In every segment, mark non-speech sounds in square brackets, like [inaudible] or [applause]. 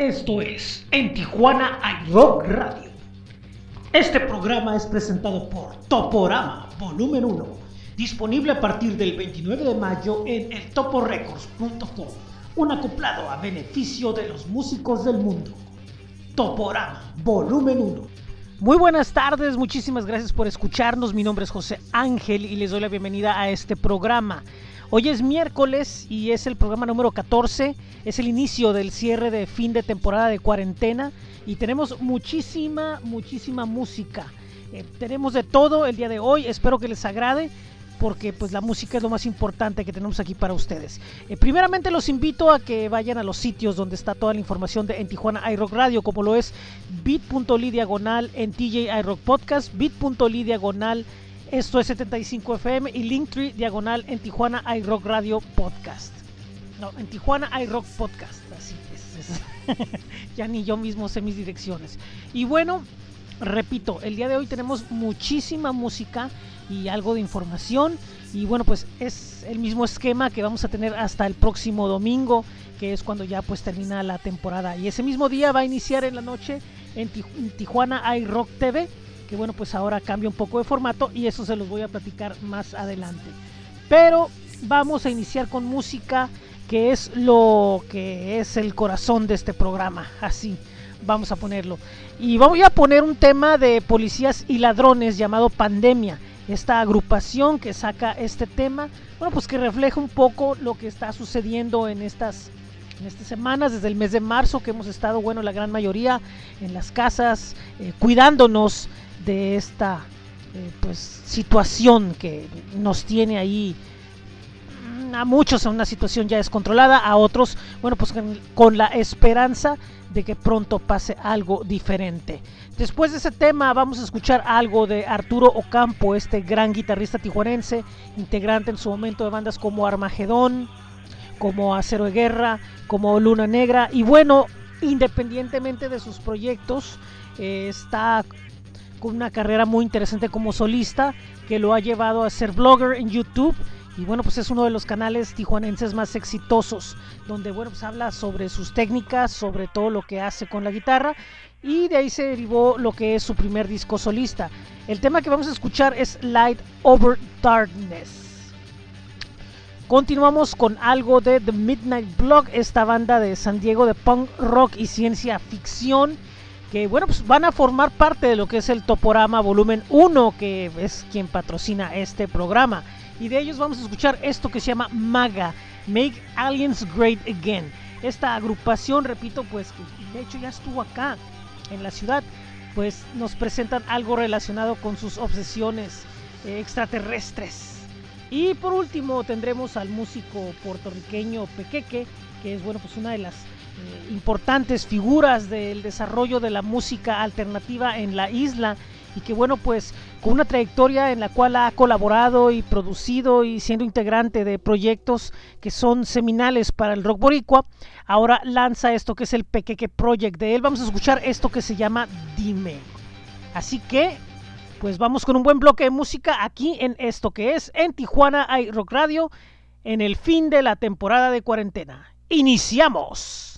Esto es En Tijuana hay Rock Radio. Este programa es presentado por Toporama Volumen 1, disponible a partir del 29 de mayo en eltoporecords.com, un acoplado a beneficio de los músicos del mundo. Toporama Volumen 1. Muy buenas tardes, muchísimas gracias por escucharnos. Mi nombre es José Ángel y les doy la bienvenida a este programa. Hoy es miércoles y es el programa número 14, es el inicio del cierre de fin de temporada de cuarentena y tenemos muchísima, muchísima música. Eh, tenemos de todo el día de hoy, espero que les agrade porque pues la música es lo más importante que tenemos aquí para ustedes. Eh, primeramente los invito a que vayan a los sitios donde está toda la información de en Tijuana iRock Radio, como lo es bit.ly diagonal en TJ iRock Podcast, bit.ly diagonal esto es 75 FM y Linktree diagonal en Tijuana iRock Radio Podcast. No, en Tijuana iRock Podcast. Así es. [laughs] ya ni yo mismo sé mis direcciones. Y bueno, repito, el día de hoy tenemos muchísima música y algo de información. Y bueno, pues es el mismo esquema que vamos a tener hasta el próximo domingo, que es cuando ya pues termina la temporada. Y ese mismo día va a iniciar en la noche en Tijuana iRock TV que bueno, pues ahora cambia un poco de formato y eso se los voy a platicar más adelante. Pero vamos a iniciar con música que es lo que es el corazón de este programa, así vamos a ponerlo. Y voy a poner un tema de policías y ladrones llamado Pandemia, esta agrupación que saca este tema, bueno, pues que refleja un poco lo que está sucediendo en estas en estas semanas, desde el mes de marzo, que hemos estado, bueno, la gran mayoría en las casas, eh, cuidándonos, de esta eh, pues situación que nos tiene ahí mm, a muchos en una situación ya descontrolada, a otros, bueno, pues con, la esperanza de que pronto pase algo diferente. Después de ese tema vamos a escuchar algo de Arturo Ocampo, este gran guitarrista tijuanense, integrante en su momento de bandas como Armagedón, como Acero de Guerra, como Luna Negra, y bueno, independientemente de sus proyectos, eh, está con una carrera muy interesante como solista que lo ha llevado a ser blogger en YouTube. Y bueno pues es uno de los canales tijuanenses más exitosos donde bueno pues habla sobre sus técnicas sobre todo lo que hace con la guitarra. Y de ahí se derivó lo que es su primer disco solista. El tema que vamos a escuchar es Light Over Darkness. Continuamos con algo de The Midnight Blog, esta banda de San Diego de punk rock y ciencia ficción que bueno, pues van a formar parte de lo que es el Toporama Volumen 1, que es quien patrocina este programa. Y de ellos vamos a escuchar esto que se llama MAGA, Make Aliens Great Again. Esta agrupación, repito, pues que de hecho ya estuvo acá en la ciudad, pues nos presentan algo relacionado con sus obsesiones eh, extraterrestres. Y por último tendremos al músico puertorriqueño Pequeque, que es bueno, pues una de las importantes figuras del desarrollo de la música alternativa en la isla y que bueno pues con una trayectoria en la cual ha colaborado y producido y siendo integrante de proyectos que son seminales para el rock boricua, ahora lanza esto que es el Pequeque Project. De él vamos a escuchar esto que se llama Dime. Así que pues vamos con un buen bloque de música aquí en esto que es en Tijuana hay Rock Radio en el fin de la temporada de cuarentena. Iniciamos.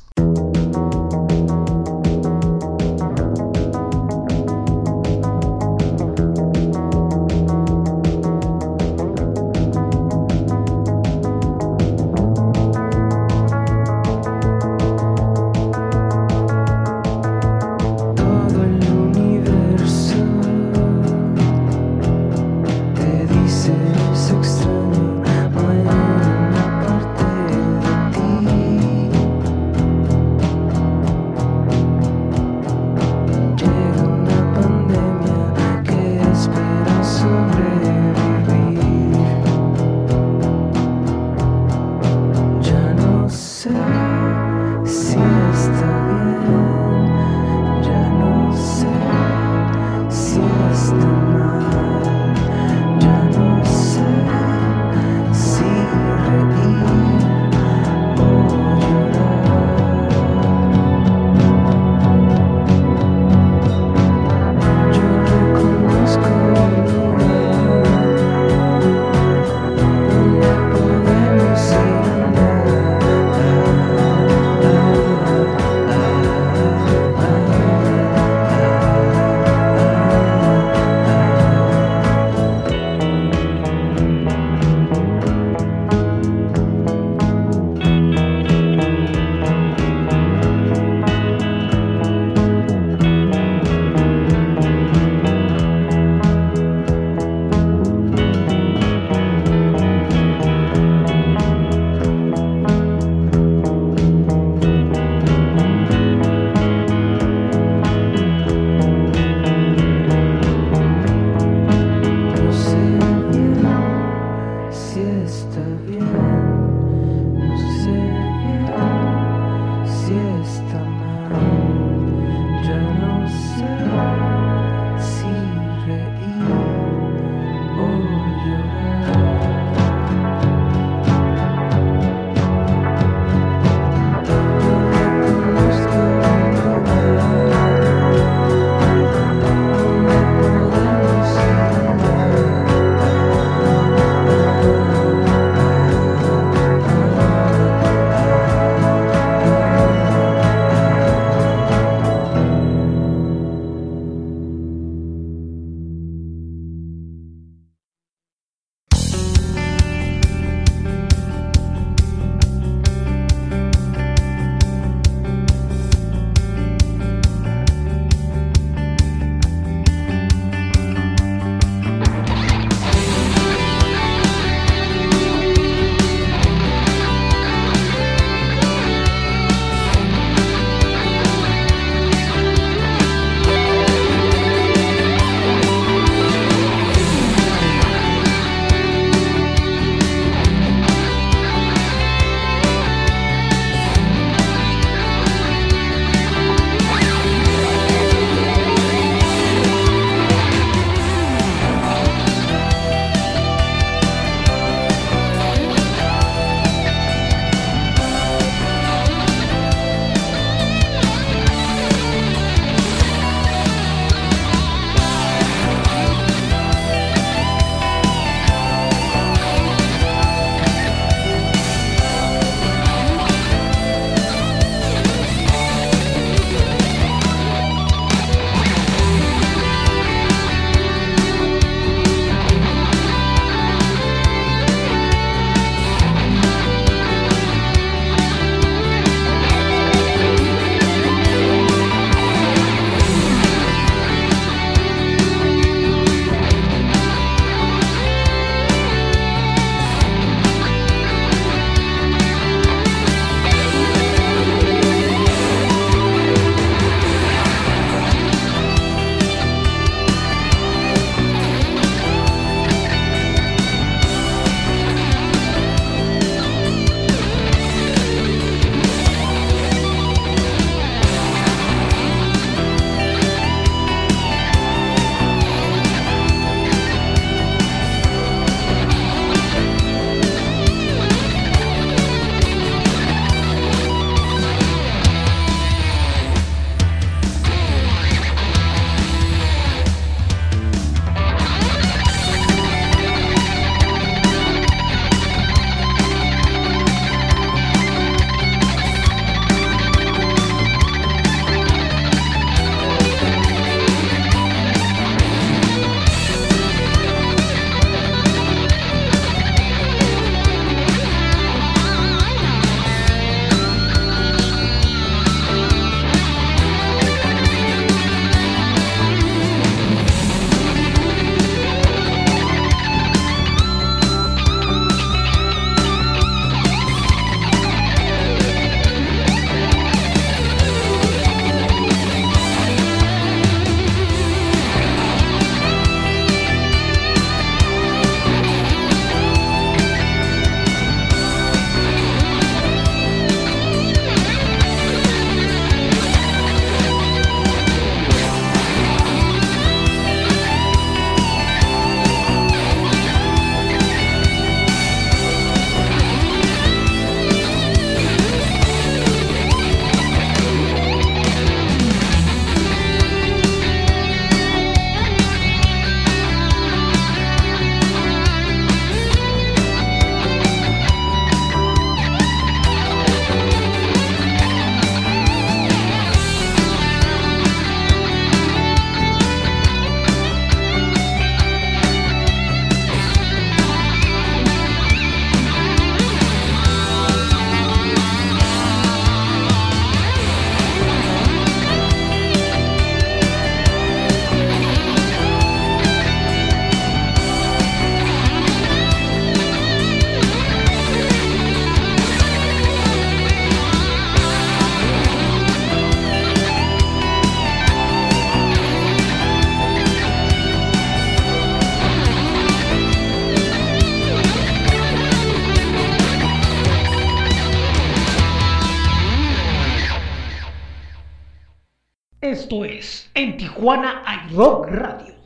En Tijuana iRock Radio.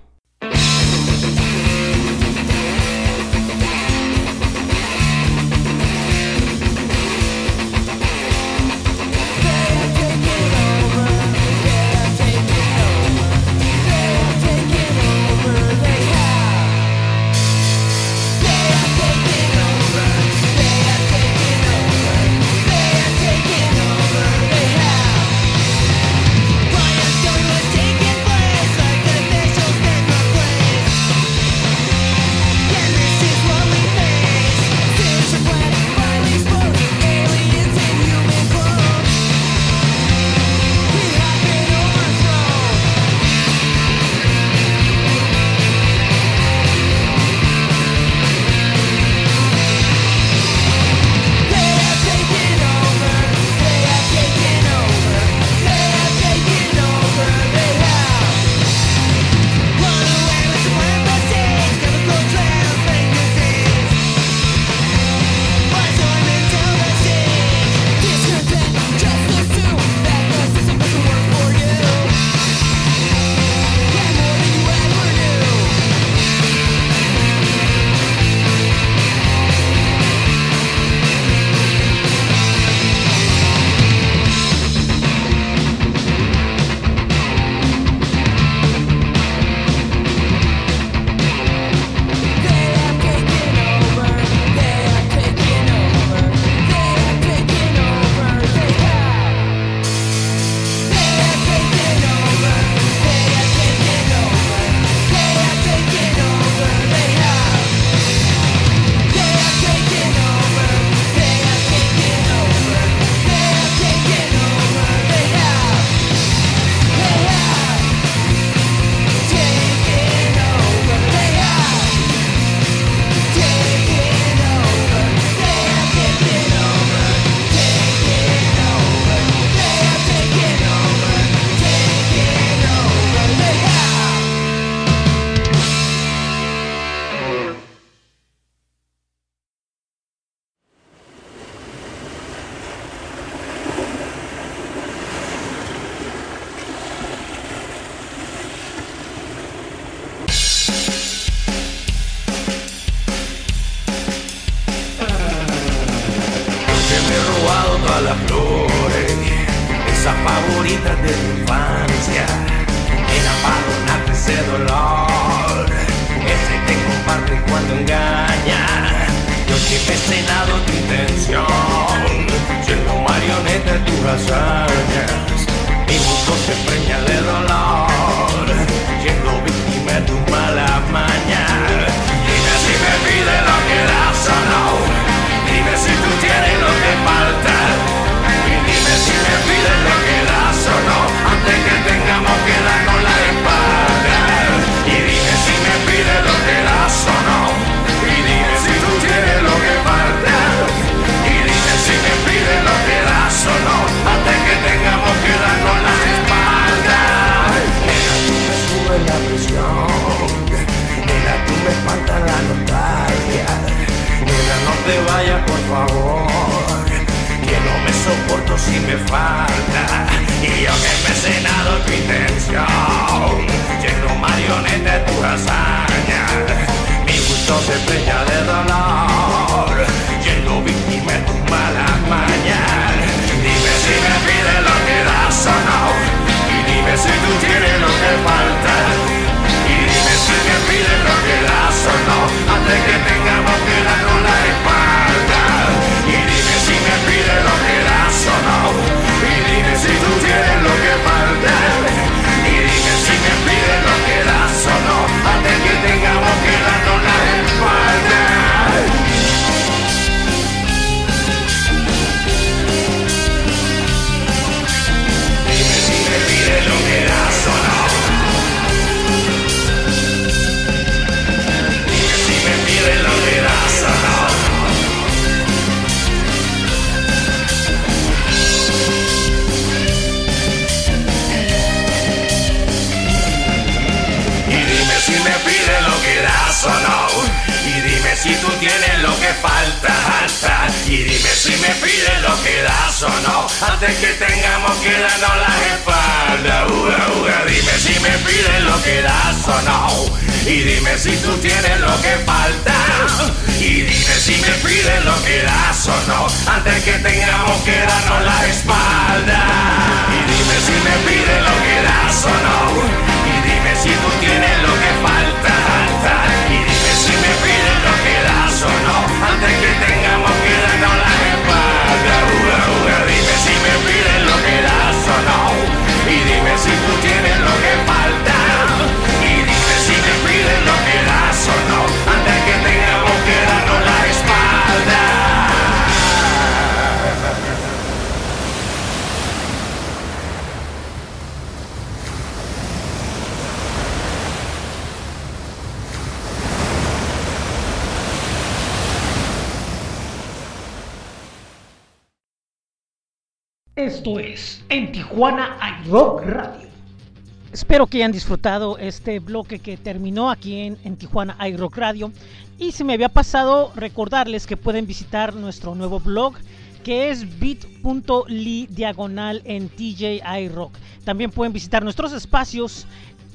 Espero que hayan disfrutado este bloque que terminó aquí en, en Tijuana iRock Radio. Y se me había pasado recordarles que pueden visitar nuestro nuevo blog que es bit.ly diagonal en TJ iRock. También pueden visitar nuestros espacios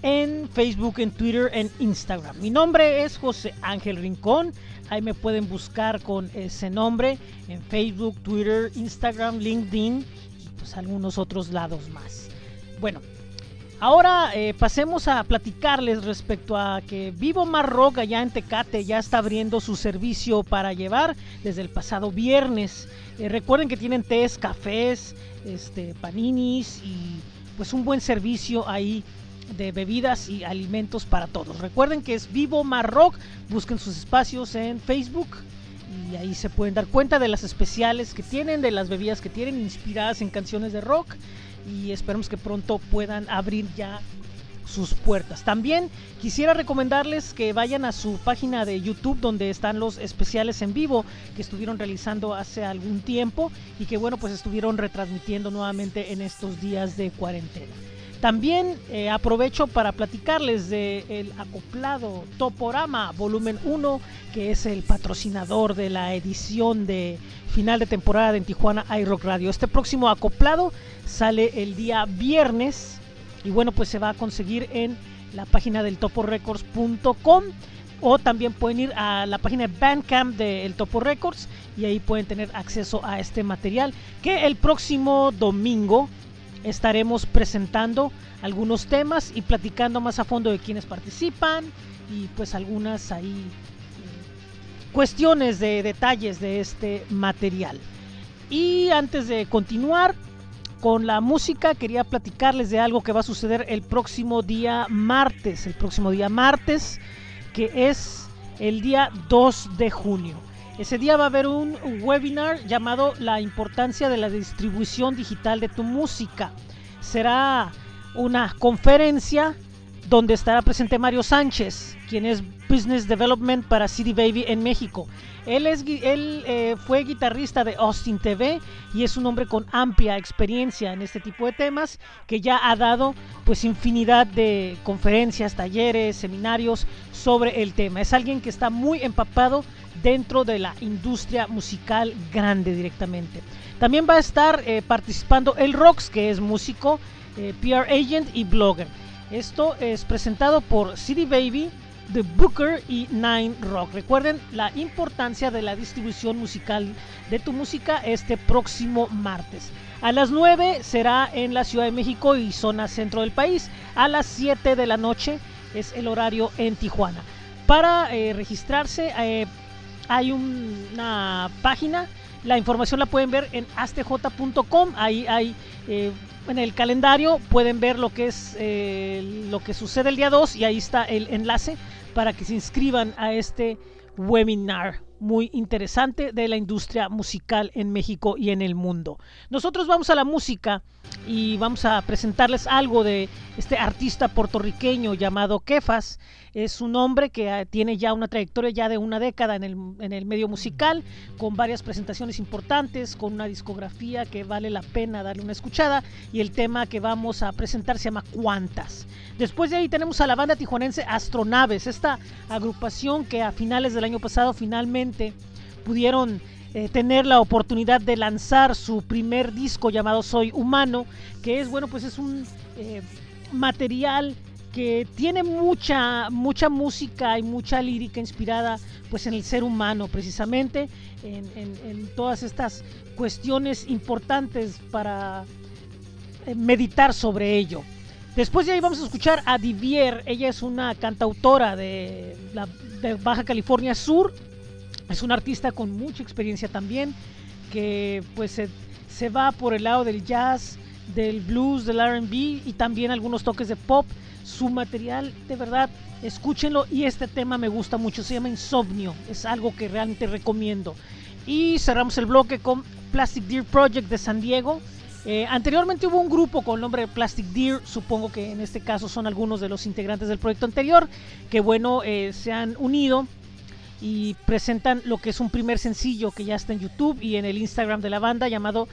en Facebook, en Twitter, en Instagram. Mi nombre es José Ángel Rincón. Ahí me pueden buscar con ese nombre en Facebook, Twitter, Instagram, LinkedIn pues, algunos otros lados más. Bueno, ahora eh, pasemos a platicarles respecto a que Vivo Mar Rock allá en Tecate ya está abriendo su servicio para llevar desde el pasado viernes. Eh, recuerden que tienen tés, cafés, este, paninis y pues un buen servicio ahí de bebidas y alimentos para todos. Recuerden que es Vivo Mar Rock, busquen sus espacios en Facebook, y ahí se pueden dar cuenta de las especiales que tienen, de las bebidas que tienen, inspiradas en canciones de rock y esperemos que pronto puedan abrir ya sus puertas. También quisiera recomendarles que vayan a su página de YouTube donde están los especiales en vivo que estuvieron realizando hace algún tiempo y que bueno pues estuvieron retransmitiendo nuevamente en estos días de cuarentena. También eh, aprovecho para platicarles del el acoplado Toporama Volumen 1, que es el patrocinador de la edición de final de temporada de en Tijuana iRock Radio. Este próximo acoplado sale el día viernes y bueno, pues se va a conseguir en la página del toporecords.com o también pueden ir a la página de Bandcamp de El Topo Records y ahí pueden tener acceso a este material que el próximo domingo estaremos presentando algunos temas y platicando más a fondo de quienes participan y pues algunas ahí eh, cuestiones de detalles de este material. Y antes de continuar con la música, quería platicarles de algo que va a suceder el próximo día martes, el próximo día martes, que es el día 2 de junio. Ese día va a haber un webinar llamado La importancia de la distribución digital de tu música. Será una conferencia donde estará presente Mario Sánchez, quien es Business Development para City Baby en México. Él, es, él eh, fue guitarrista de Austin TV y es un hombre con amplia experiencia en este tipo de temas que ya ha dado pues infinidad de conferencias, talleres, seminarios sobre el tema. Es alguien que está muy empapado dentro de la industria musical grande directamente. También va a estar eh, participando el Rox, que es músico, eh, PR agent y blogger. Esto es presentado por City Baby, The Booker y Nine Rock. Recuerden la importancia de la distribución musical de tu música este próximo martes. A las 9 será en la Ciudad de México y zona centro del país. A las 7 de la noche es el horario en Tijuana. Para eh, registrarse hay una página, la información la pueden ver en astj.com, ahí hay eh, en el calendario, pueden ver lo que es eh, lo que sucede el día 2 y ahí está el enlace para que se inscriban a este webinar muy interesante de la industria musical en México y en el mundo. Nosotros vamos a la música y vamos a presentarles algo de este artista puertorriqueño llamado Kefas. Es un hombre que ah, tiene ya una trayectoria ya de una década en el, en el medio musical, con varias presentaciones importantes, con una discografía que vale la pena darle una escuchada y el tema que vamos a presentar se llama Cuántas. Después de ahí tenemos a la banda tijuanense Astronaves, esta agrupación que a finales del año pasado finalmente pudieron eh, tener la oportunidad de lanzar su primer disco llamado Soy Humano, que es bueno, pues es un eh, material que tiene mucha, mucha música y mucha lírica inspirada pues en el ser humano precisamente, en, todas estas cuestiones importantes para eh, meditar sobre ello. Después de ahí vamos a escuchar a Divier, ella es una cantautora de, la, de Baja California Sur, es una artista con mucha experiencia también, que pues se, se va por el lado del jazz, del blues, del RB y también algunos toques de pop. Su material, de verdad, escúchenlo y este tema me gusta mucho, se llama Insomnio, es algo que realmente recomiendo. Y cerramos el bloque con Plastic Deer Project de San Diego. Eh, anteriormente hubo un grupo con el nombre de Plastic Deer, supongo que en este caso son algunos de los integrantes del proyecto anterior, que bueno, eh, se han unido y presentan lo que es un primer sencillo que ya está en YouTube y en el Instagram de la banda llamado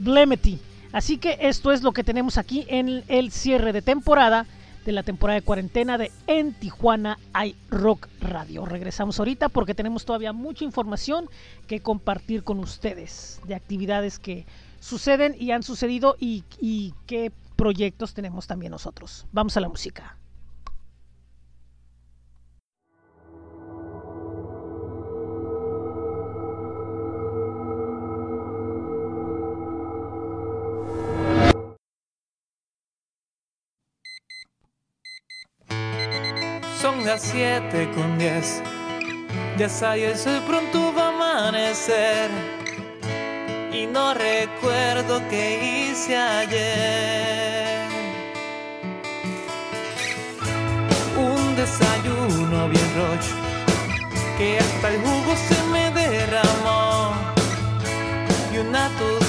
Blemety. Así que esto es lo que tenemos aquí en el cierre de temporada de la temporada de cuarentena de En Tijuana hay Rock Radio. Regresamos ahorita porque tenemos todavía mucha información que compartir con ustedes de actividades que suceden y han sucedido y, y qué proyectos tenemos también nosotros. Vamos a la música. Las 7 con 10. Ya sale el sol, pronto va a amanecer. Y no recuerdo qué hice ayer. Un desayuno bien rocho, que hasta el jugo se me derramó. Y una tostada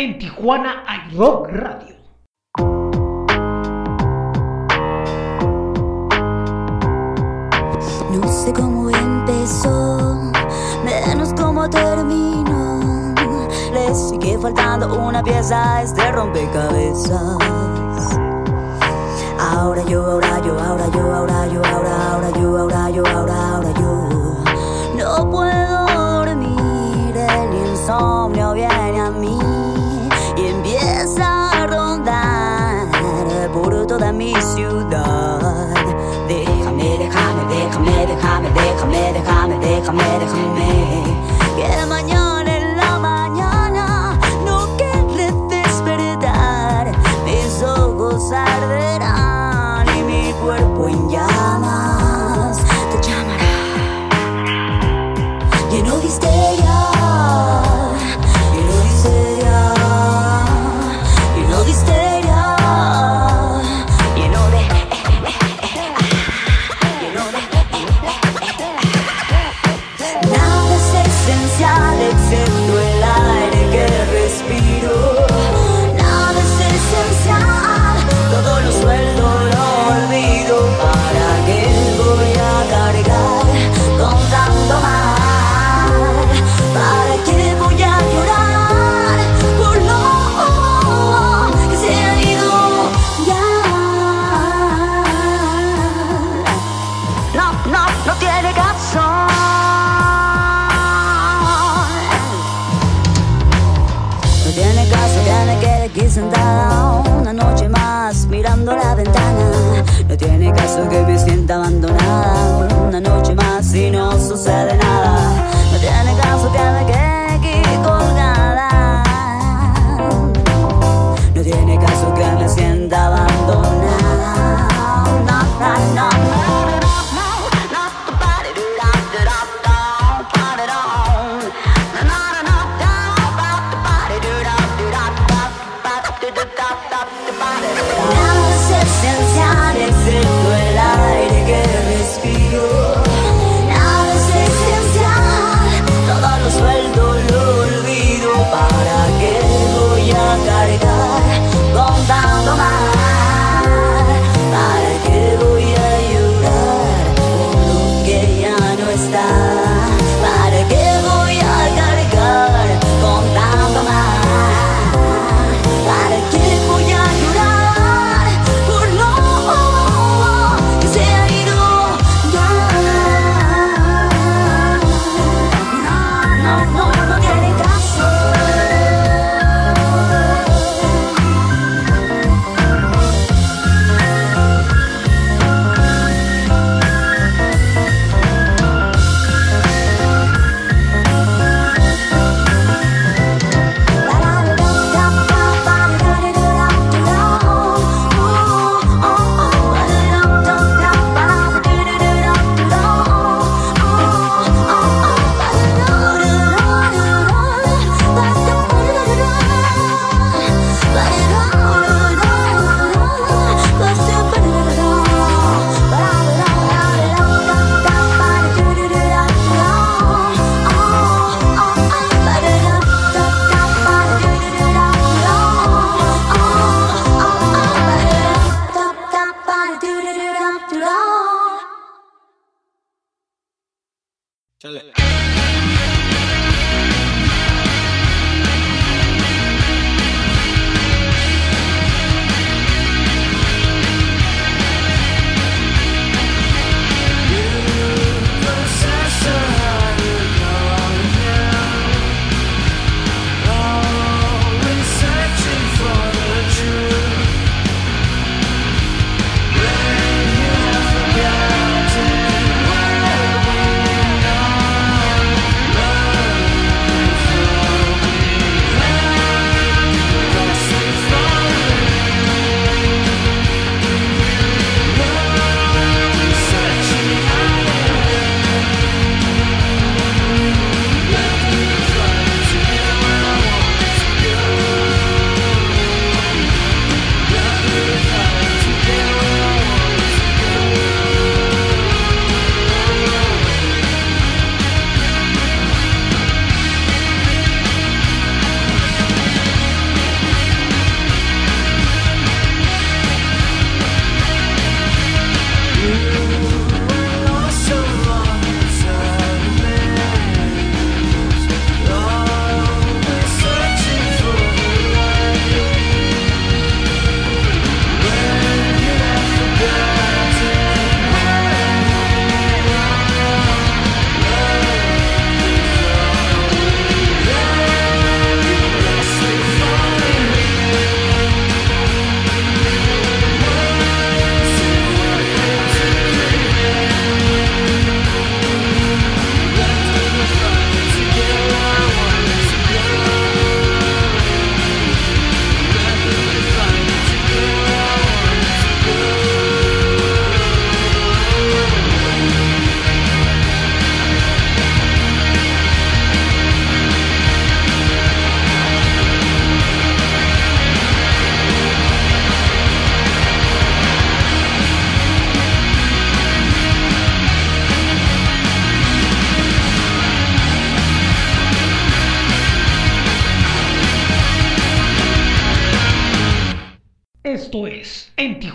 en Tijuana hay Rock Radio. No sé cómo empezó, menos cómo terminó. Le sigue faltando una pieza a este rompecabezas. Ahora yo, ahora yo, ahora yo, ahora yo, ahora, ahora yo, ahora yo, ahora, ahora yo. No puedo dormir, el insomnio viene done. Déjame, déjame, déjame, déjame, déjame, déjame, déjame, déjame. Que mañana. eso que me sienta abandonado. Una noche más y no sucede nada.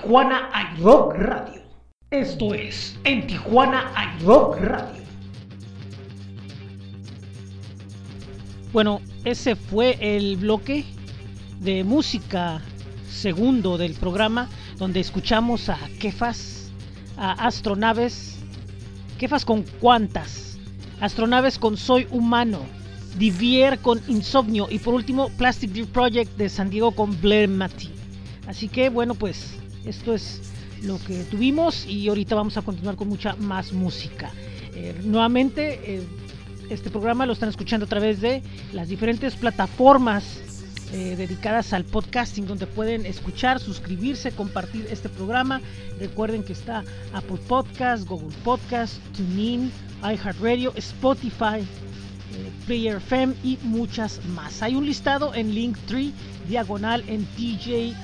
Tijuana hay Rock Radio. Esto es En Tijuana hay Rock Radio. Bueno, ese fue el bloque de música segundo del programa donde escuchamos a Kefas, a Astronaves, Kefas con cuantas, Astronaves con Soy Humano, Divier con Insomnio y por último Plastic Deer Project de San Diego con Blair. Así que bueno, pues esto es lo que tuvimos y ahorita vamos a continuar con mucha más música. Eh, nuevamente, eh, este programa lo están escuchando a través de las diferentes plataformas eh, dedicadas al podcasting donde pueden escuchar, suscribirse, compartir este programa. Recuerden que está Apple Podcast, Google Podcast, TuneIn, iHeartRadio, Spotify, Player FM y muchas más. Hay un listado en Linktree diagonal en TJ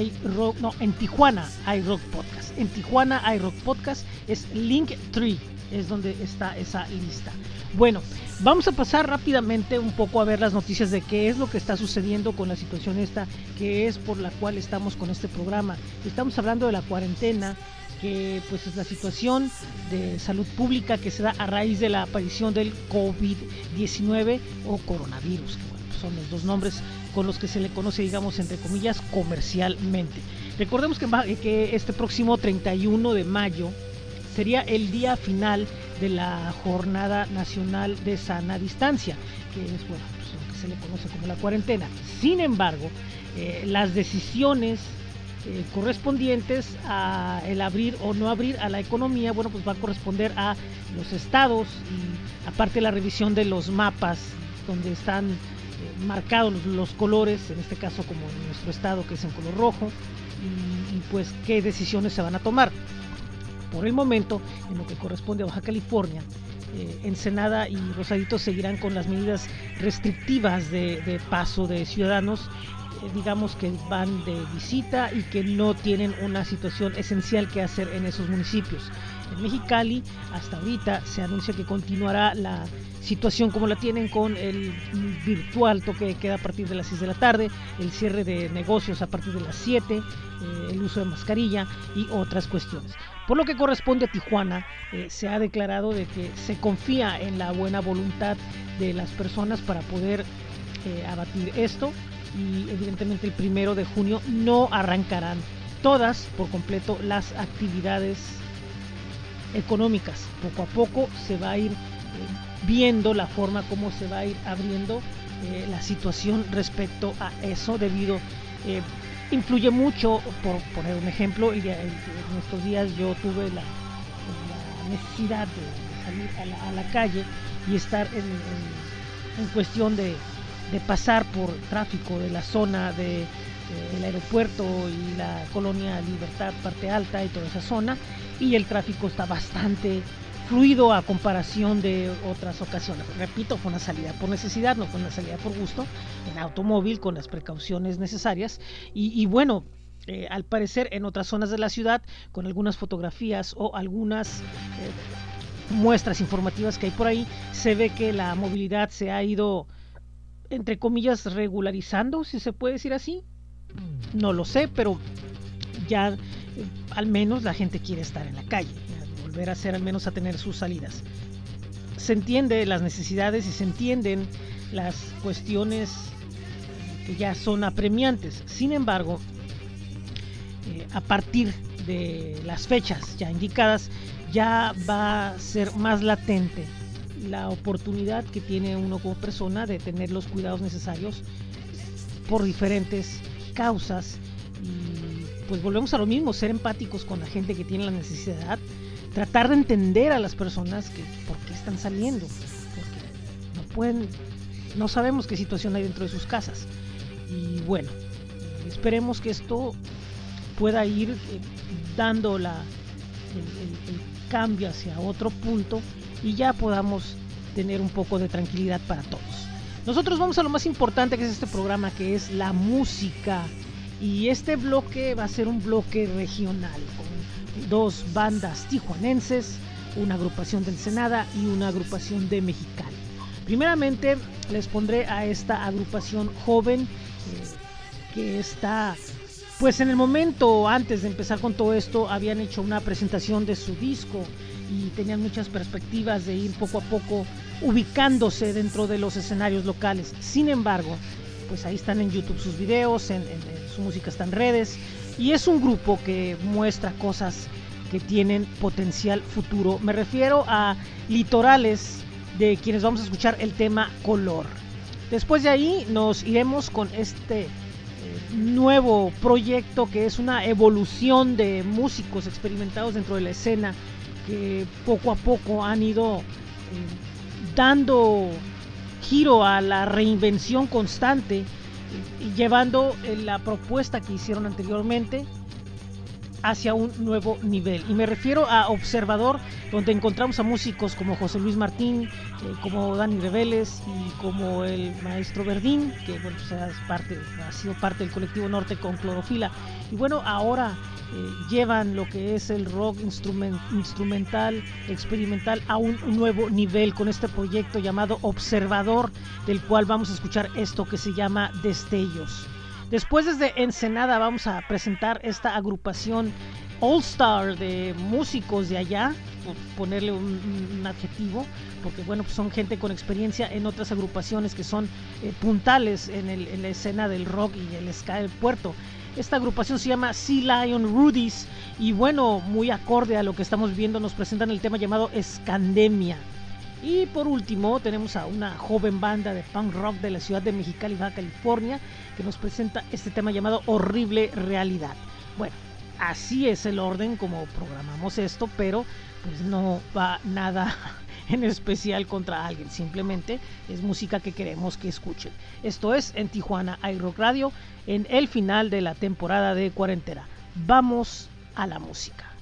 iRock, no, en Tijuana iRock Podcast. En Tijuana iRock Podcast es Linktree, es donde está esa lista. Bueno, vamos a pasar rápidamente un poco a ver las noticias de qué es lo que está sucediendo con la situación esta, que es por la cual estamos con este programa. Estamos hablando de la cuarentena, que pues es la situación de salud pública que se da a raíz de la aparición del COVID-19 o coronavirus, que son los dos nombres con los que se le conoce, digamos, entre comillas, comercialmente. Recordemos que, que este próximo 31 de mayo sería el día final de la Jornada Nacional de Sana Distancia, que es bueno, pues, lo que se le conoce como la cuarentena. Sin embargo, eh, las decisiones eh, correspondientes a el abrir o no abrir a la economía, bueno, pues va a corresponder a los estados y aparte la revisión de los mapas donde están marcados los, colores, en este caso como en nuestro estado que es en color rojo, y, pues qué decisiones se van a tomar. Por el momento, en lo que corresponde a Baja California, eh, Ensenada y Rosadito seguirán con las medidas restrictivas de, paso de ciudadanos, eh, digamos que van de visita y que no tienen una situación esencial que hacer en esos municipios. En Mexicali, hasta ahorita se anuncia que continuará la situación como la tienen con el virtual toque de queda a partir de las 6 de la tarde, el cierre de negocios a partir de las 7, eh, el uso de mascarilla y otras cuestiones. Por lo que corresponde a Tijuana, eh, se ha declarado de que se confía en la buena voluntad de las personas para poder eh, abatir esto y evidentemente el primero de junio no arrancarán todas por completo las actividades económicas. Poco a poco se va a ir viendo la forma como se va a ir abriendo eh, la situación respecto a eso debido eh, influye mucho por poner un ejemplo y en estos días yo tuve la, necesidad de salir a la, calle y estar en, cuestión de, pasar por tráfico de la zona de el aeropuerto y la colonia Libertad, parte alta y toda esa zona, y el tráfico está bastante fluido a comparación de otras ocasiones. Repito, fue una salida por necesidad, no fue una salida por gusto, en automóvil con las precauciones necesarias. Y, bueno, eh, al parecer en otras zonas de la ciudad, con algunas fotografías o algunas eh, muestras informativas que hay por ahí, se ve que la movilidad se ha ido, entre comillas, regularizando, si se puede decir así. No lo sé, pero ya eh, al menos la gente quiere estar en la calle a hacer al menos a tener sus salidas. Se entiende las necesidades y se entienden las cuestiones que ya son apremiantes. Sin embargo, eh, a partir de las fechas ya indicadas, ya va a ser más latente la oportunidad que tiene uno como persona de tener los cuidados necesarios por diferentes causas y pues volvemos a lo mismo, ser empáticos con la gente que tiene la necesidad tratar de entender a las personas que por qué están saliendo, porque no pueden, no sabemos qué situación hay dentro de sus casas. Y bueno, esperemos que esto pueda ir eh, dando el, cambio hacia otro punto y ya podamos tener un poco de tranquilidad para todos. Nosotros vamos a lo más importante que es este programa, que es la música. Y este bloque va a ser un bloque regional, dos bandas tijuanenses, una agrupación de Ensenada y una agrupación de Mexicali. Primeramente les pondré a esta agrupación joven eh, que está Pues en el momento antes de empezar con todo esto habían hecho una presentación de su disco y tenían muchas perspectivas de ir poco a poco ubicándose dentro de los escenarios locales. Sin embargo, pues ahí están en YouTube sus videos, en, su música está en redes y es un grupo que muestra cosas que tienen potencial futuro. Me refiero a Litorales, de quienes vamos a escuchar el tema Color. Después de ahí nos iremos con este nuevo proyecto que es una evolución de músicos experimentados dentro de la escena que poco a poco han ido eh, dando giro a la reinvención constante llevando eh, la propuesta que hicieron anteriormente hacia un nuevo nivel. Y me refiero a Observador, donde encontramos a músicos como José Luis Martín, eh, como Dani Reveles y como el maestro Verdín, que bueno, pues, ha sido parte del colectivo Norte con Clorofila. Y bueno, ahora eh, llevan lo que es el rock instrumental, experimental a un nuevo nivel con este proyecto llamado Observador, del cual vamos a escuchar esto que se llama Destellos. Después desde Ensenada vamos a presentar esta agrupación All Star de músicos de allá, por ponerle un, adjetivo, porque bueno, pues son gente con experiencia en otras agrupaciones que son eh, puntales en, en, la escena del rock y el ska del puerto. Esta agrupación se llama Sea Lion Rudies y bueno, muy acorde a lo que estamos viendo, nos presentan el tema llamado Escandemia. Y por último tenemos a una joven banda de punk rock de la ciudad de Mexicali, Baja California, que nos presenta este tema llamado Horrible Realidad. Bueno, así es el orden como programamos esto, pero pues no va nada en especial contra alguien, simplemente es música que queremos que escuchen. Esto es en Tijuana iRock Radio en el final de la temporada de cuarentena. Vamos a la música.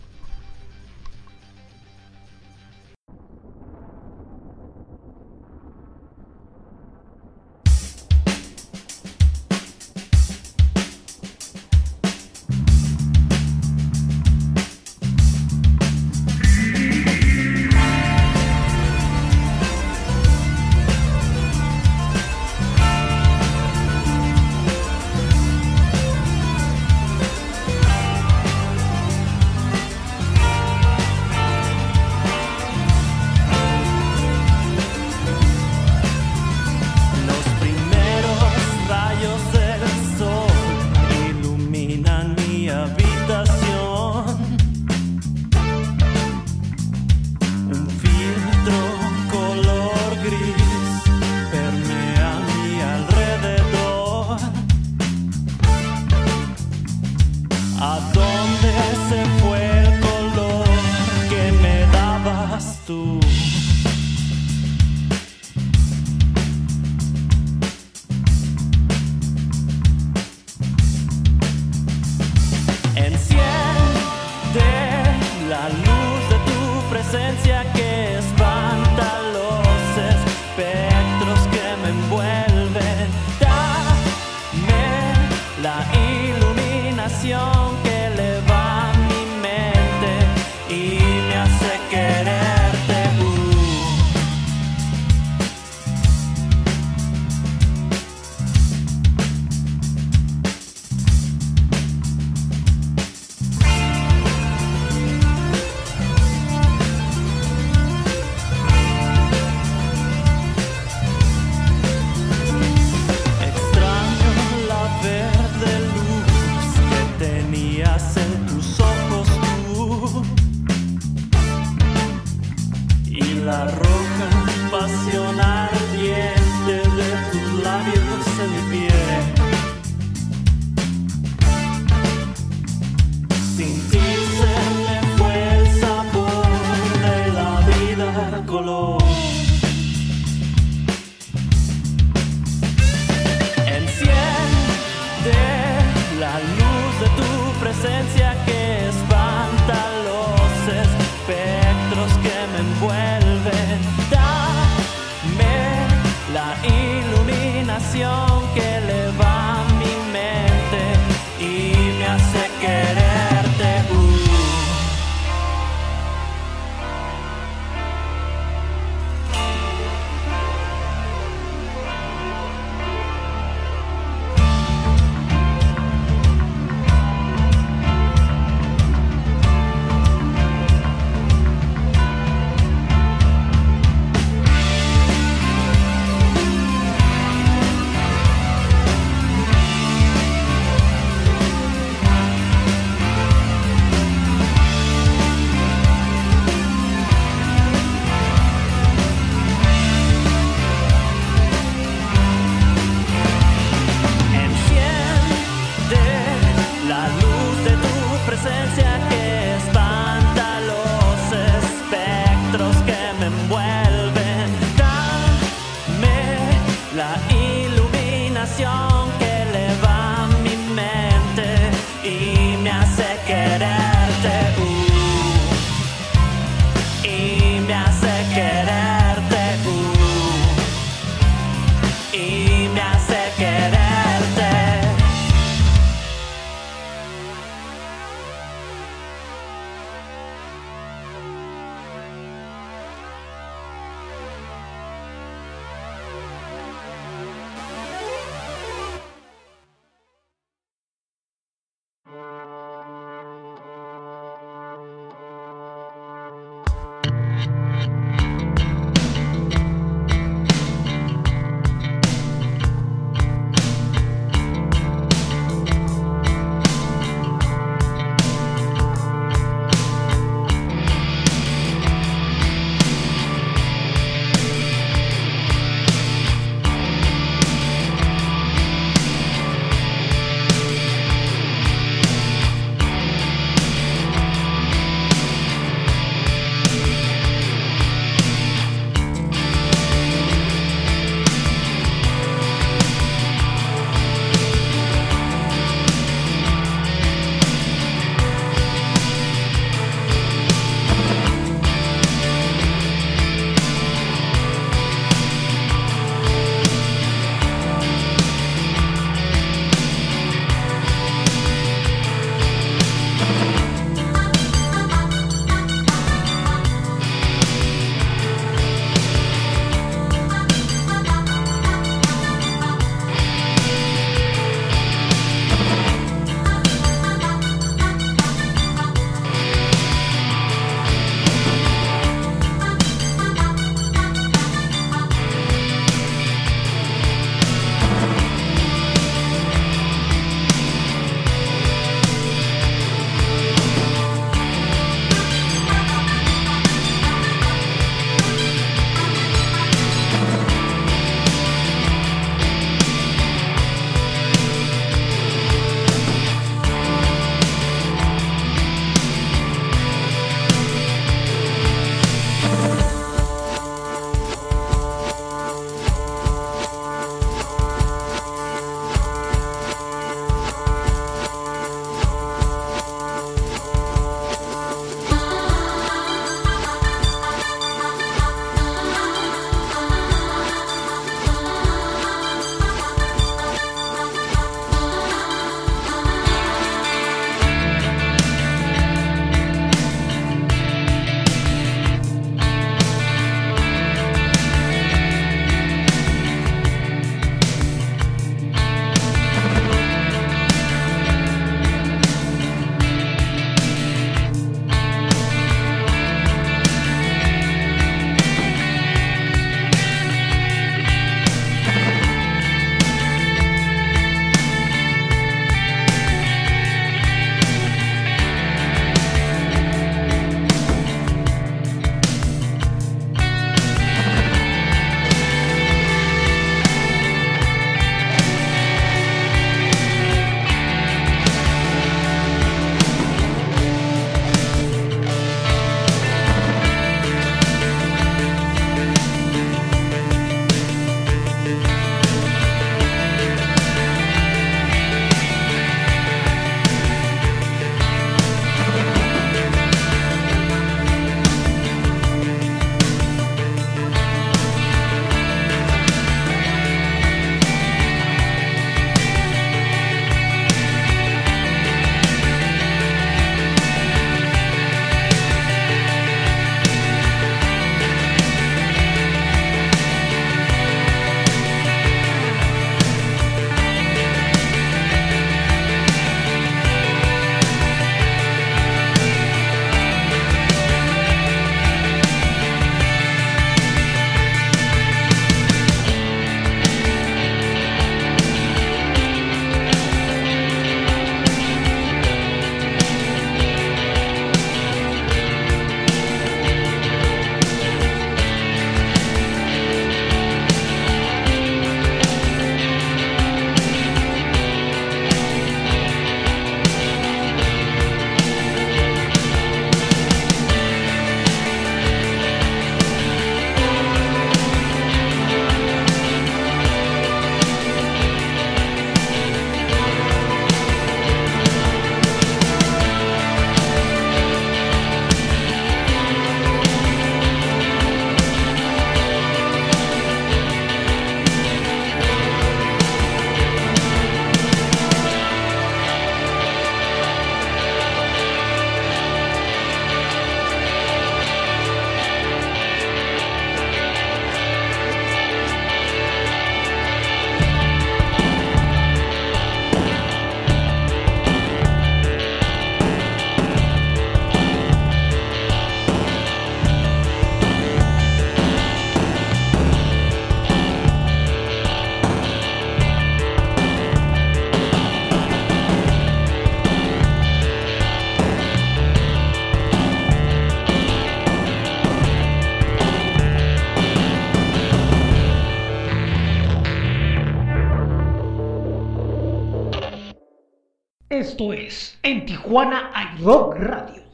Tijuana hay Rock Radio.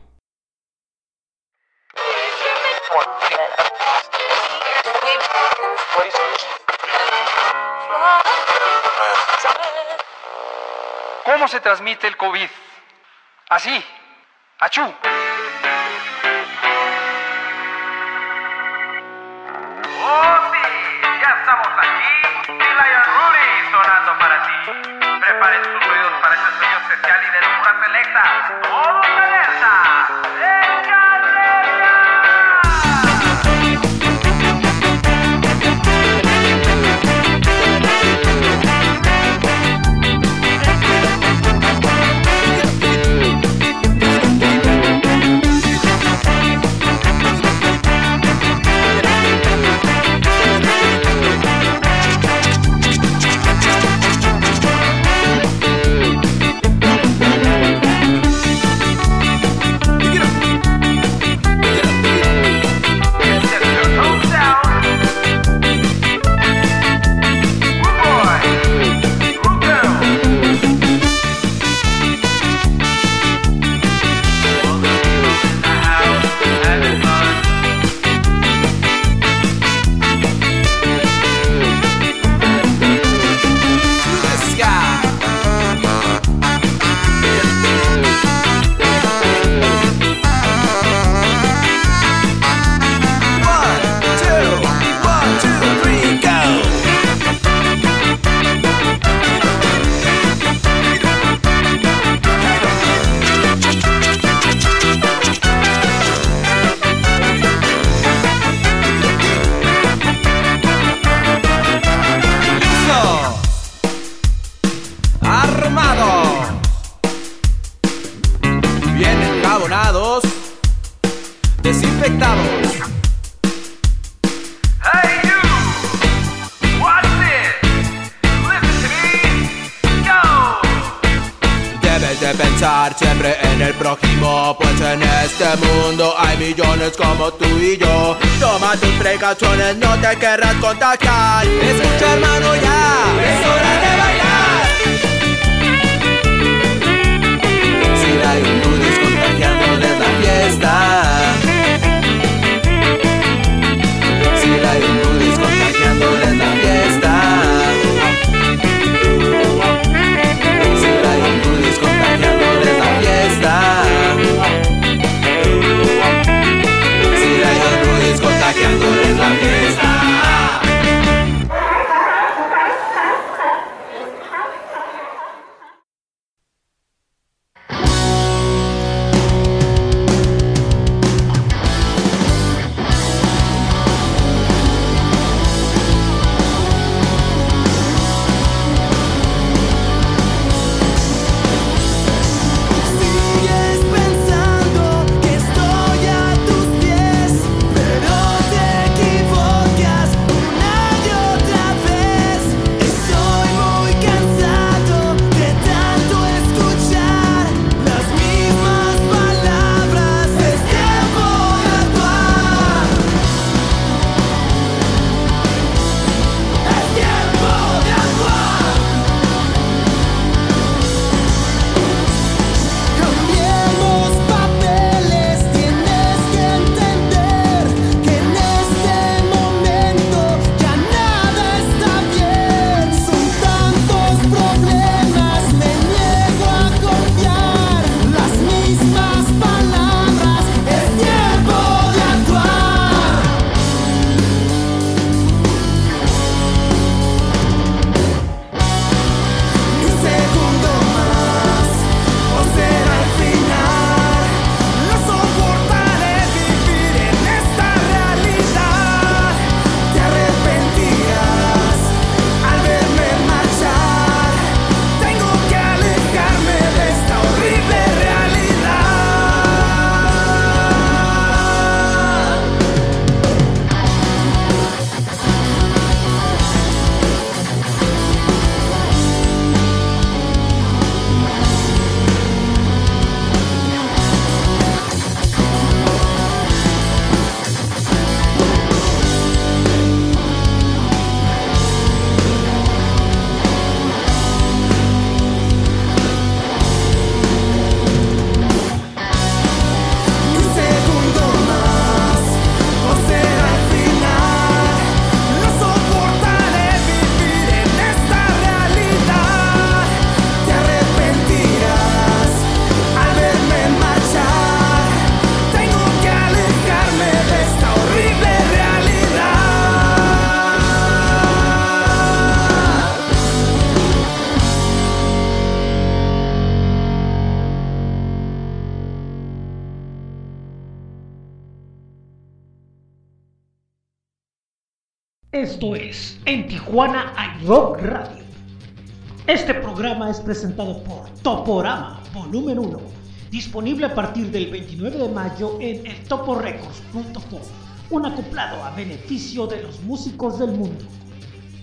¿Cómo se transmite el COVID? Así. Achú. ¡Oh, sí! Ya estamos aquí. Y Lion Rudy sonando para ti. Preparen sus oídos para este sueño especial y de selecta. ¡Todos alerta! Millones como tú y yo. Toma tus precauciones, no te querrás contagiar. Escucha hermano ya, presentado por Toporama, volumen 1, disponible a partir del 29 de mayo en el toporecords.com, un acoplado a beneficio de los músicos del mundo.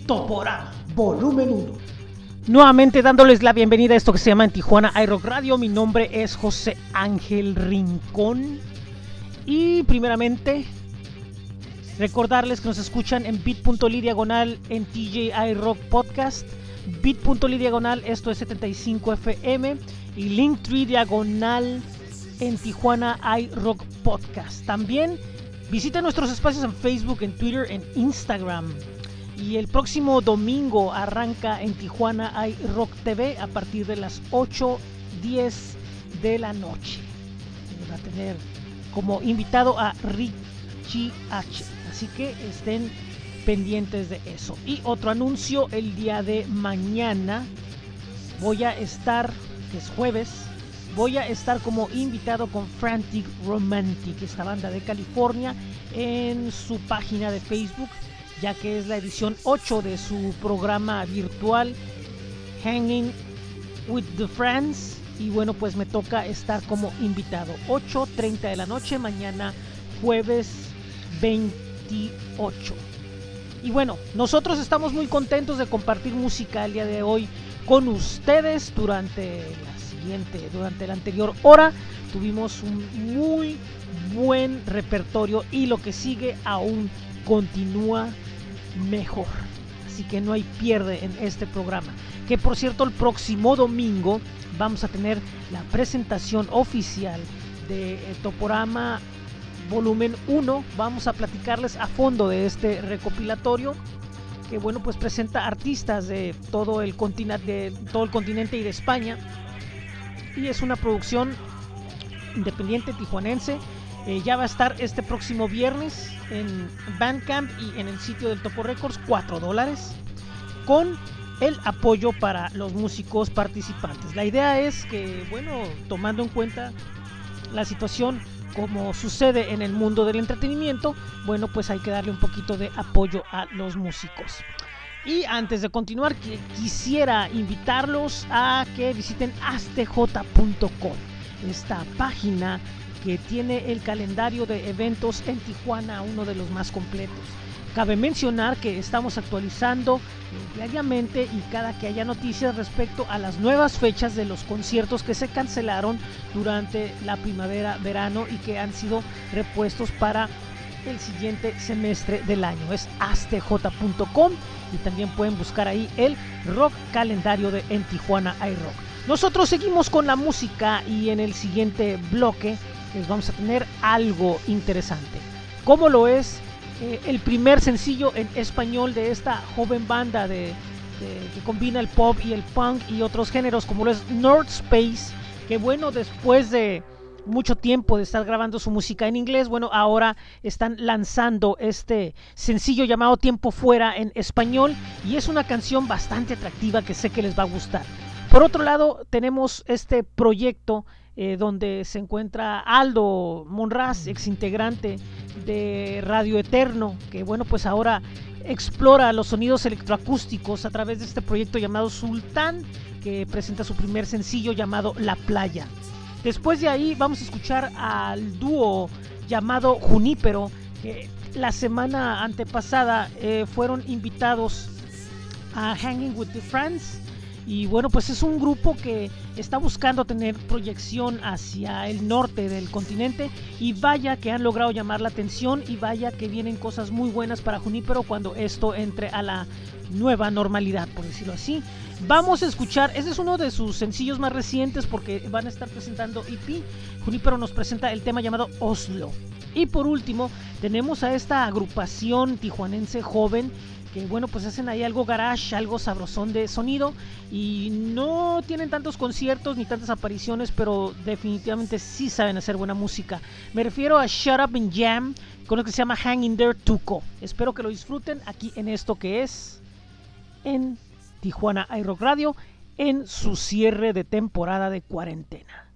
Toporama, volumen 1. Nuevamente dándoles la bienvenida a esto que se llama En Tijuana iRock Radio. Mi nombre es José Ángel Rincón. Y primeramente, recordarles que nos escuchan en bit.ly diagonal en TJ iRock Podcast. Bit.ly diagonal, esto es 75 FM. Y Linktree diagonal en Tijuana iRock Podcast. También visiten nuestros espacios en Facebook, en Twitter, en Instagram. Y el próximo domingo arranca en Tijuana hay Rock TV a partir de las 8.10 de la noche. Va a tener como invitado a Richie H. Así que estén pendientes de eso. Y otro anuncio, el día de mañana voy a estar, que es jueves, voy a estar como invitado con Frantic Romantic, esta banda de California, en su página de Facebook ya que es la edición 8 de su programa virtual Hanging with the Friends. Y bueno, pues me toca estar como invitado. 8.30 de la noche, mañana jueves 28. Y bueno, nosotros estamos muy contentos de compartir música el día de hoy con ustedes durante la siguiente, durante la anterior hora. Tuvimos un muy buen repertorio y lo que sigue aún continúa mejor. Así que no hay pierde en este programa. Que por cierto, el próximo domingo vamos a tener la presentación oficial de Toporama volumen 1. Vamos a platicarles a fondo de este recopilatorio que bueno, pues presenta artistas de todo el continente de todo el continente y de España. Y es una producción independiente tijuanense eh, ya va a estar este próximo viernes en Bandcamp y en el sitio del Topo Records, 4 dólares, con el apoyo para los músicos participantes. La idea es que, bueno, tomando en cuenta la situación como sucede en el mundo del entretenimiento, bueno, pues hay que darle un poquito de apoyo a los músicos. Y antes de continuar, quisiera invitarlos a que visiten astj.com, esta página que tiene el calendario de eventos en Tijuana, uno de los más completos. Cabe mencionar que estamos actualizando diariamente y cada que haya noticias respecto a las nuevas fechas de los conciertos que se cancelaron durante la primavera, verano y que han sido repuestos para el siguiente semestre del año. Es astj.com y también pueden buscar ahí el rock calendario de en Tijuana iRock. Nosotros seguimos con la música y en el siguiente bloque les vamos a tener algo interesante. Como lo es eh, el primer sencillo en español de esta joven banda de, que combina el pop y el punk y otros géneros, como lo es North Space, que bueno, después de mucho tiempo de estar grabando su música en inglés, bueno, ahora están lanzando este sencillo llamado Tiempo Fuera en español y es una canción bastante atractiva que sé que les va a gustar. Por otro lado, tenemos este proyecto eh, donde se encuentra Aldo Monraz, ex integrante de Radio Eterno, que bueno, pues ahora explora los sonidos electroacústicos a través de este proyecto llamado Sultán, que presenta su primer sencillo llamado La Playa. Después de ahí vamos a escuchar al dúo llamado Junípero, que la semana antepasada eh, fueron invitados a Hanging with the Friends y bueno, pues es un grupo que está buscando tener proyección hacia el norte del continente y vaya que han logrado llamar la atención y vaya que vienen cosas muy buenas para Junípero cuando esto entre a la nueva normalidad, por decirlo así. Vamos a escuchar, ese es uno de sus sencillos más recientes porque van a estar presentando EP. Junípero nos presenta el tema llamado Oslo. Y por último, tenemos a esta agrupación tijuanense joven bueno, pues hacen ahí algo garage, algo sabrosón de sonido y no tienen tantos conciertos ni tantas apariciones, pero definitivamente sí saben hacer buena música. Me refiero a Shut Up and Jam, con lo que se llama Hang in There Tuco. Espero que lo disfruten aquí en esto que es en Tijuana iRock Radio en su cierre de temporada de cuarentena.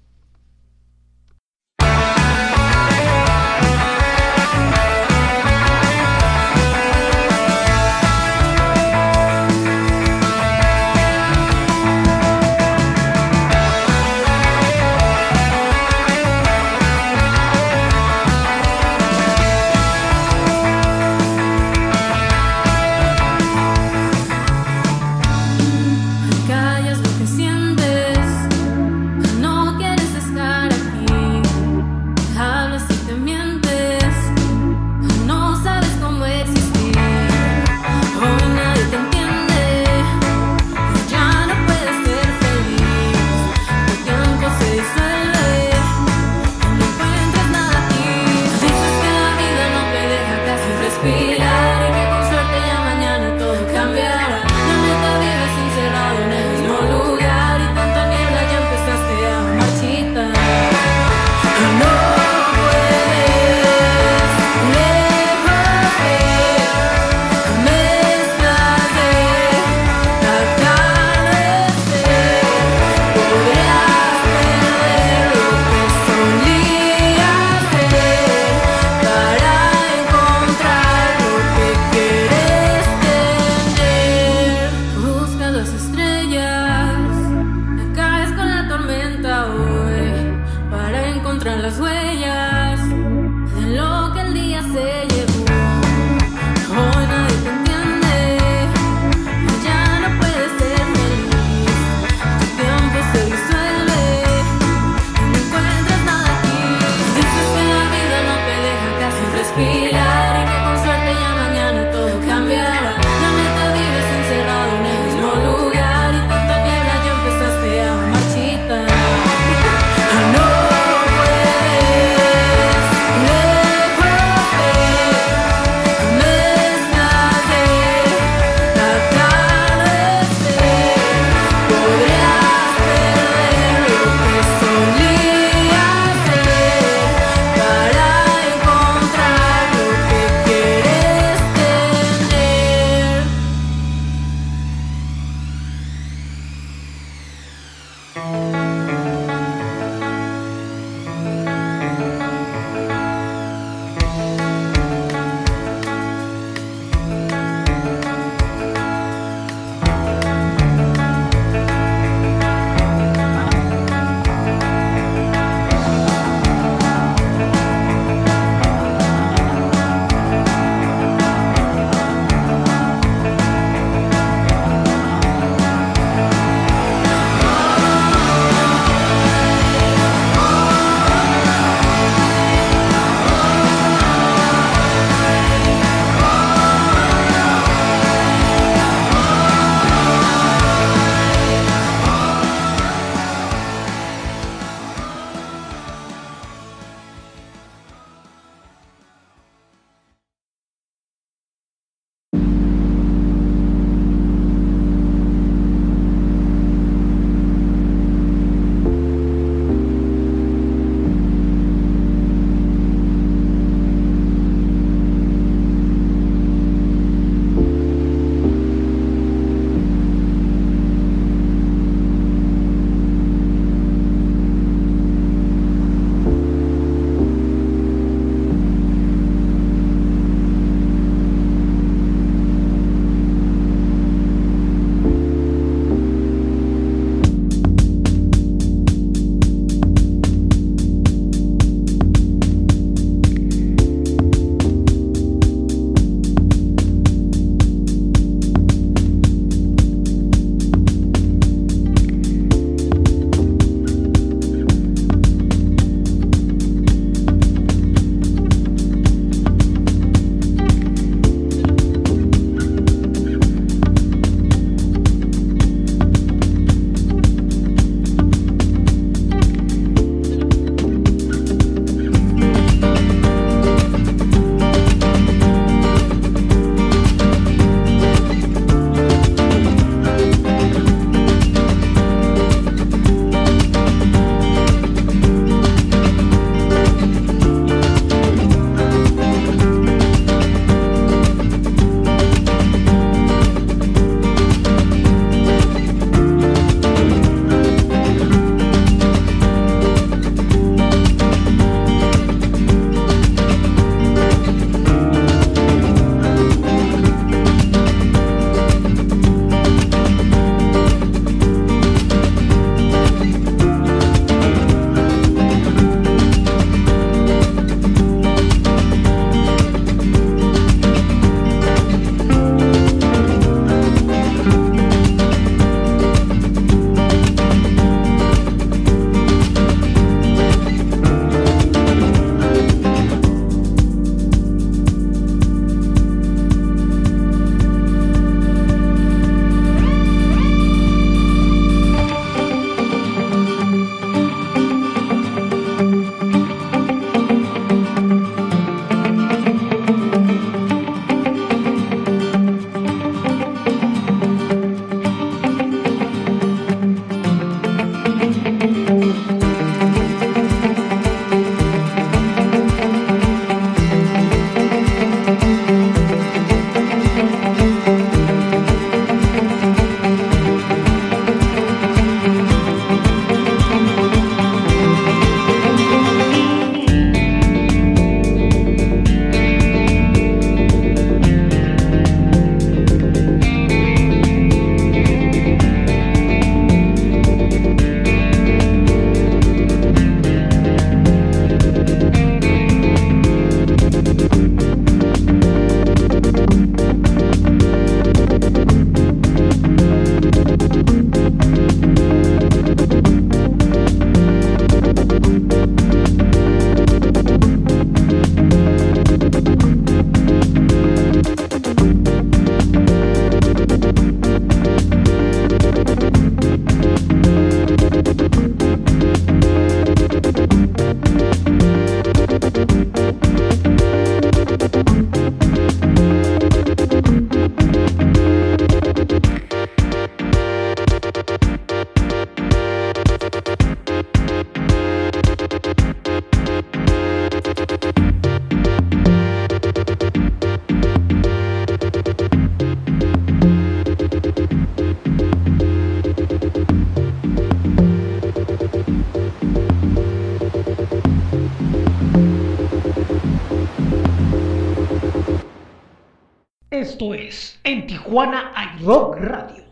Tijuana hay Rock Radio.「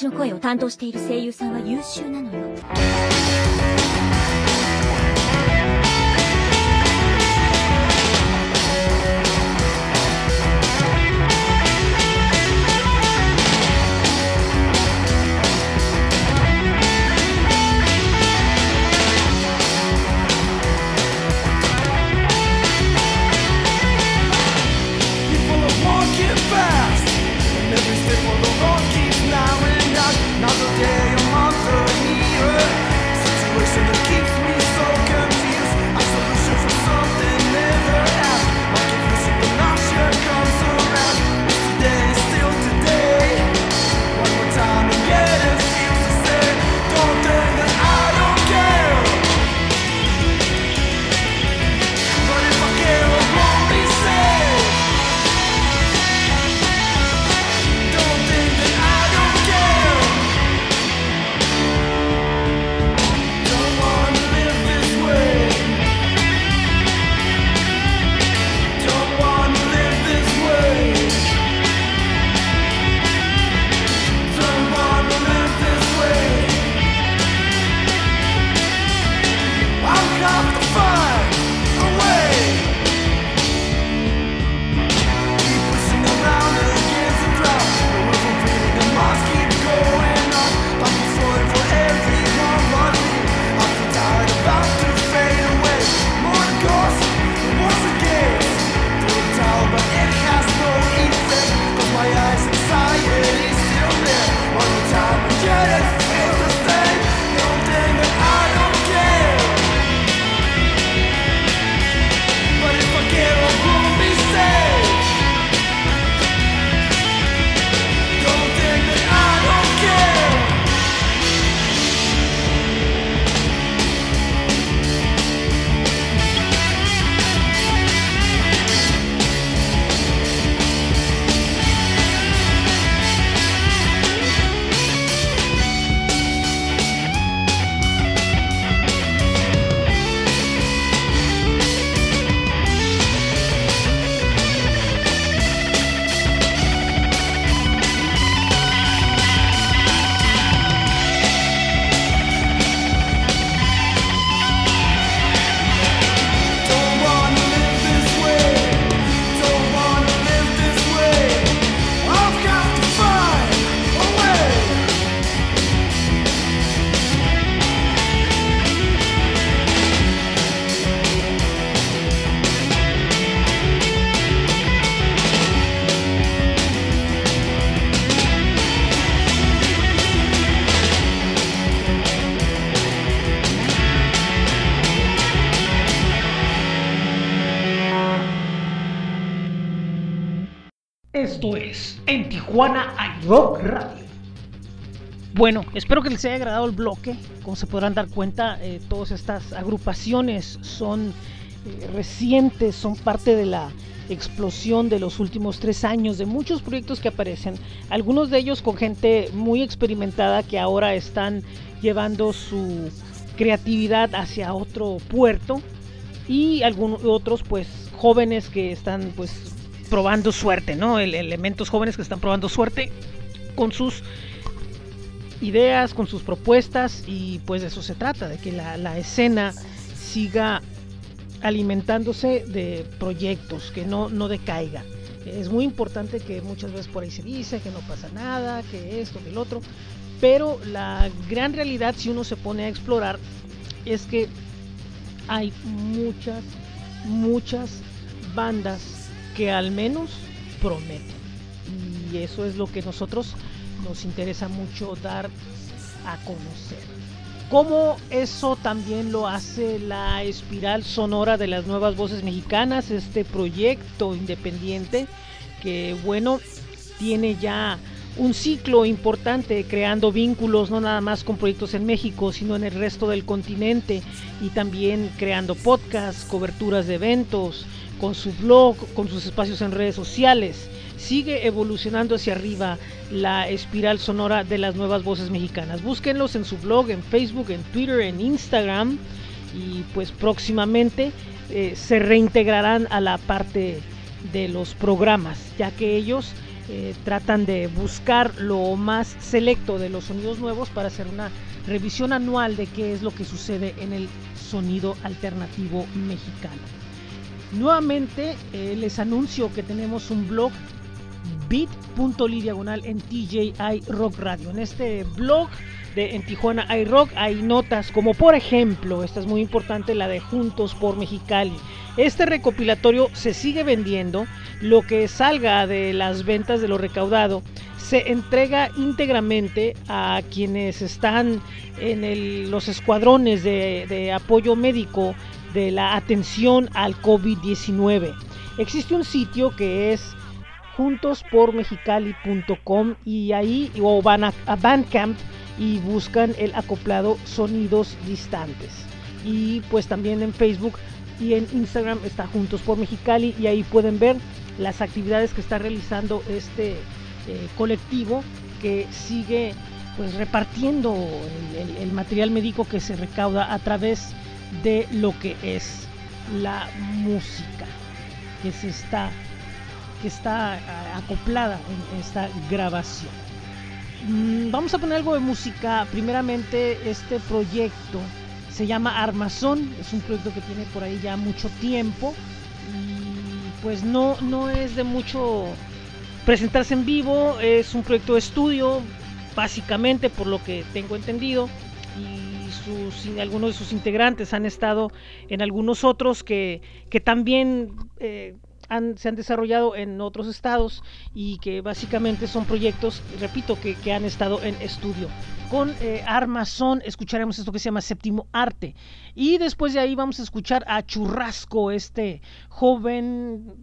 私の声を担当している声優さんは優秀なのよ」Bueno, espero que les haya agradado el bloque. Como se podrán dar cuenta, eh, todas estas agrupaciones son eh, recientes, son parte de la explosión de los últimos tres años, de muchos proyectos que aparecen, algunos de ellos con gente muy experimentada que ahora están llevando su creatividad hacia otro puerto y algunos otros pues jóvenes que están pues probando suerte, ¿no? El- elementos jóvenes que están probando suerte con sus ideas, con sus propuestas y pues de eso se trata, de que la, la escena siga alimentándose de proyectos, que no, no decaiga. Es muy importante que muchas veces por ahí se dice que no pasa nada, que esto, que el otro, pero la gran realidad si uno se pone a explorar es que hay muchas, muchas bandas que al menos prometen. Y eso es lo que nosotros nos interesa mucho dar a conocer. Como eso también lo hace la espiral sonora de las nuevas voces mexicanas, este proyecto independiente que bueno, tiene ya un ciclo importante creando vínculos no nada más con proyectos en México, sino en el resto del continente y también creando podcasts, coberturas de eventos, con su blog, con sus espacios en redes sociales. Sigue evolucionando hacia arriba la espiral sonora de las nuevas voces mexicanas. Búsquenlos en su blog, en Facebook, en Twitter, en Instagram y pues próximamente eh, se reintegrarán a la parte de los programas, ya que ellos eh, tratan de buscar lo más selecto de los sonidos nuevos para hacer una revisión anual de qué es lo que sucede en el sonido alternativo mexicano. Nuevamente eh, les anuncio que tenemos un blog bit.ly diagonal en TJI Rock Radio. En este blog de en Tijuana iRock hay notas como por ejemplo, esta es muy importante, la de Juntos por Mexicali. Este recopilatorio se sigue vendiendo, lo que salga de las ventas de lo recaudado se entrega íntegramente a quienes están en los escuadrones de apoyo médico de la atención al COVID-19. Existe un sitio que es juntospormexicali.com y ahí o van a, Bandcamp y buscan el acoplado Sonidos Distantes. Y pues también en Facebook y en Instagram está Juntos por Mexicali y ahí pueden ver las actividades que está realizando este eh, colectivo que sigue pues repartiendo el- el material médico que se recauda a través de lo que es la música que se está que está ah, acoplada en esta grabación. Mm, Vamos a poner algo de música. Primeramente, este proyecto se llama Armazón. Es un proyecto que tiene por ahí ya mucho tiempo. Y pues no, no es de mucho presentarse en vivo. Es un proyecto de estudio, básicamente, por lo que tengo entendido. Y sus, algunos de sus integrantes han estado en algunos otros que, que también eh, se han desarrollado en otros estados y que básicamente son proyectos, repito, que, que han estado en estudio. Con eh, Armazón escucharemos esto que se llama Séptimo Arte. Y después de ahí vamos a escuchar a Churrasco, este joven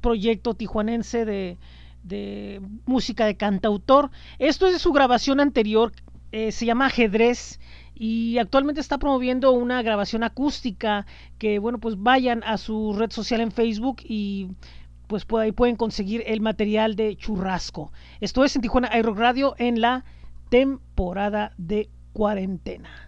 proyecto tijuanense de, de música de cantautor. Esto es de su grabación anterior, eh, se llama Ajedrez y actualmente está promoviendo una grabación acústica que bueno pues vayan a su red social en Facebook y pues por ahí pueden conseguir el material de Churrasco. Esto es en Tijuana iRock Radio en la temporada de cuarentena.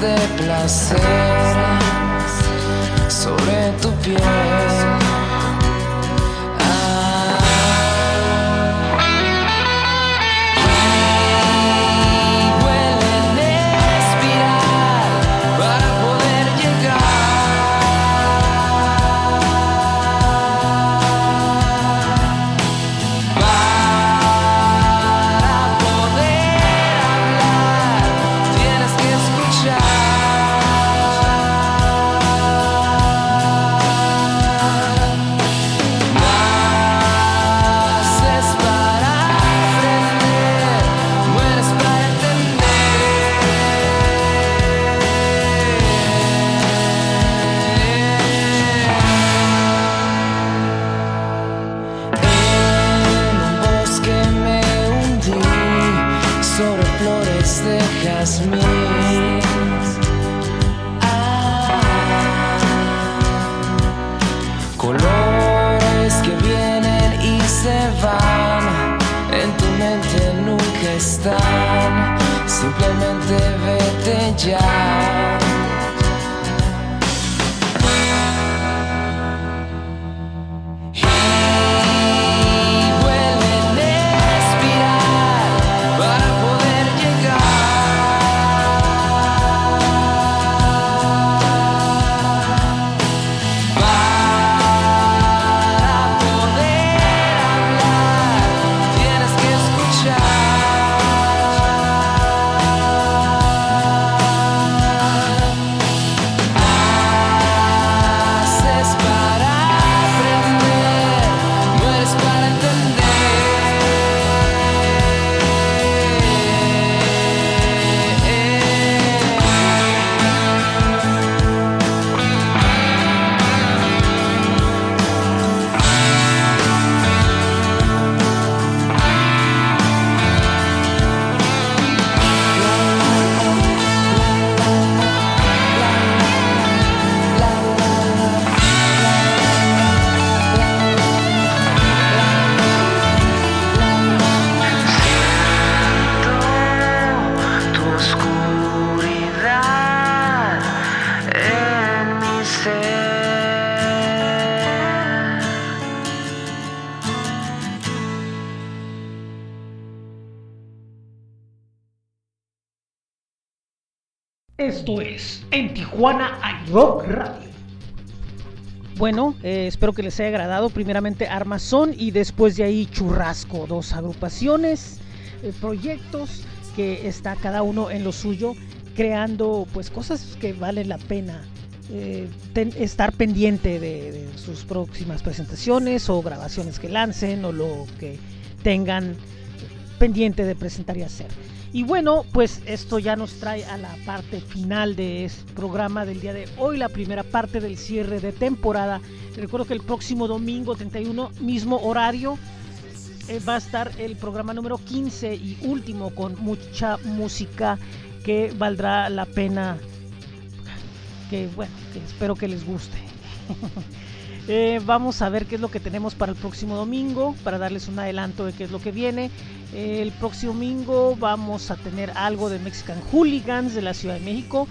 De placer, sobre tu piel. Eh, espero que les haya agradado. Primeramente Armazón y después de ahí Churrasco. Dos agrupaciones, eh, proyectos que está cada uno en lo suyo, creando pues cosas que valen la pena eh, estar pendiente de sus próximas presentaciones o grabaciones que lancen o lo que tengan pendiente de presentar y hacer. Y bueno, pues esto ya nos trae a la parte final de este programa del día de hoy, la primera parte del cierre de temporada. Recuerdo que el próximo domingo 31, mismo horario, eh, va a estar el programa número 15 y último con mucha música que valdrá la pena, que bueno, que espero que les guste. [laughs] Eh, vamos a ver qué es lo que tenemos para el próximo domingo, para darles un adelanto de qué es lo que viene. Eh, el próximo domingo vamos a tener algo de Mexican Hooligans de la Ciudad de México,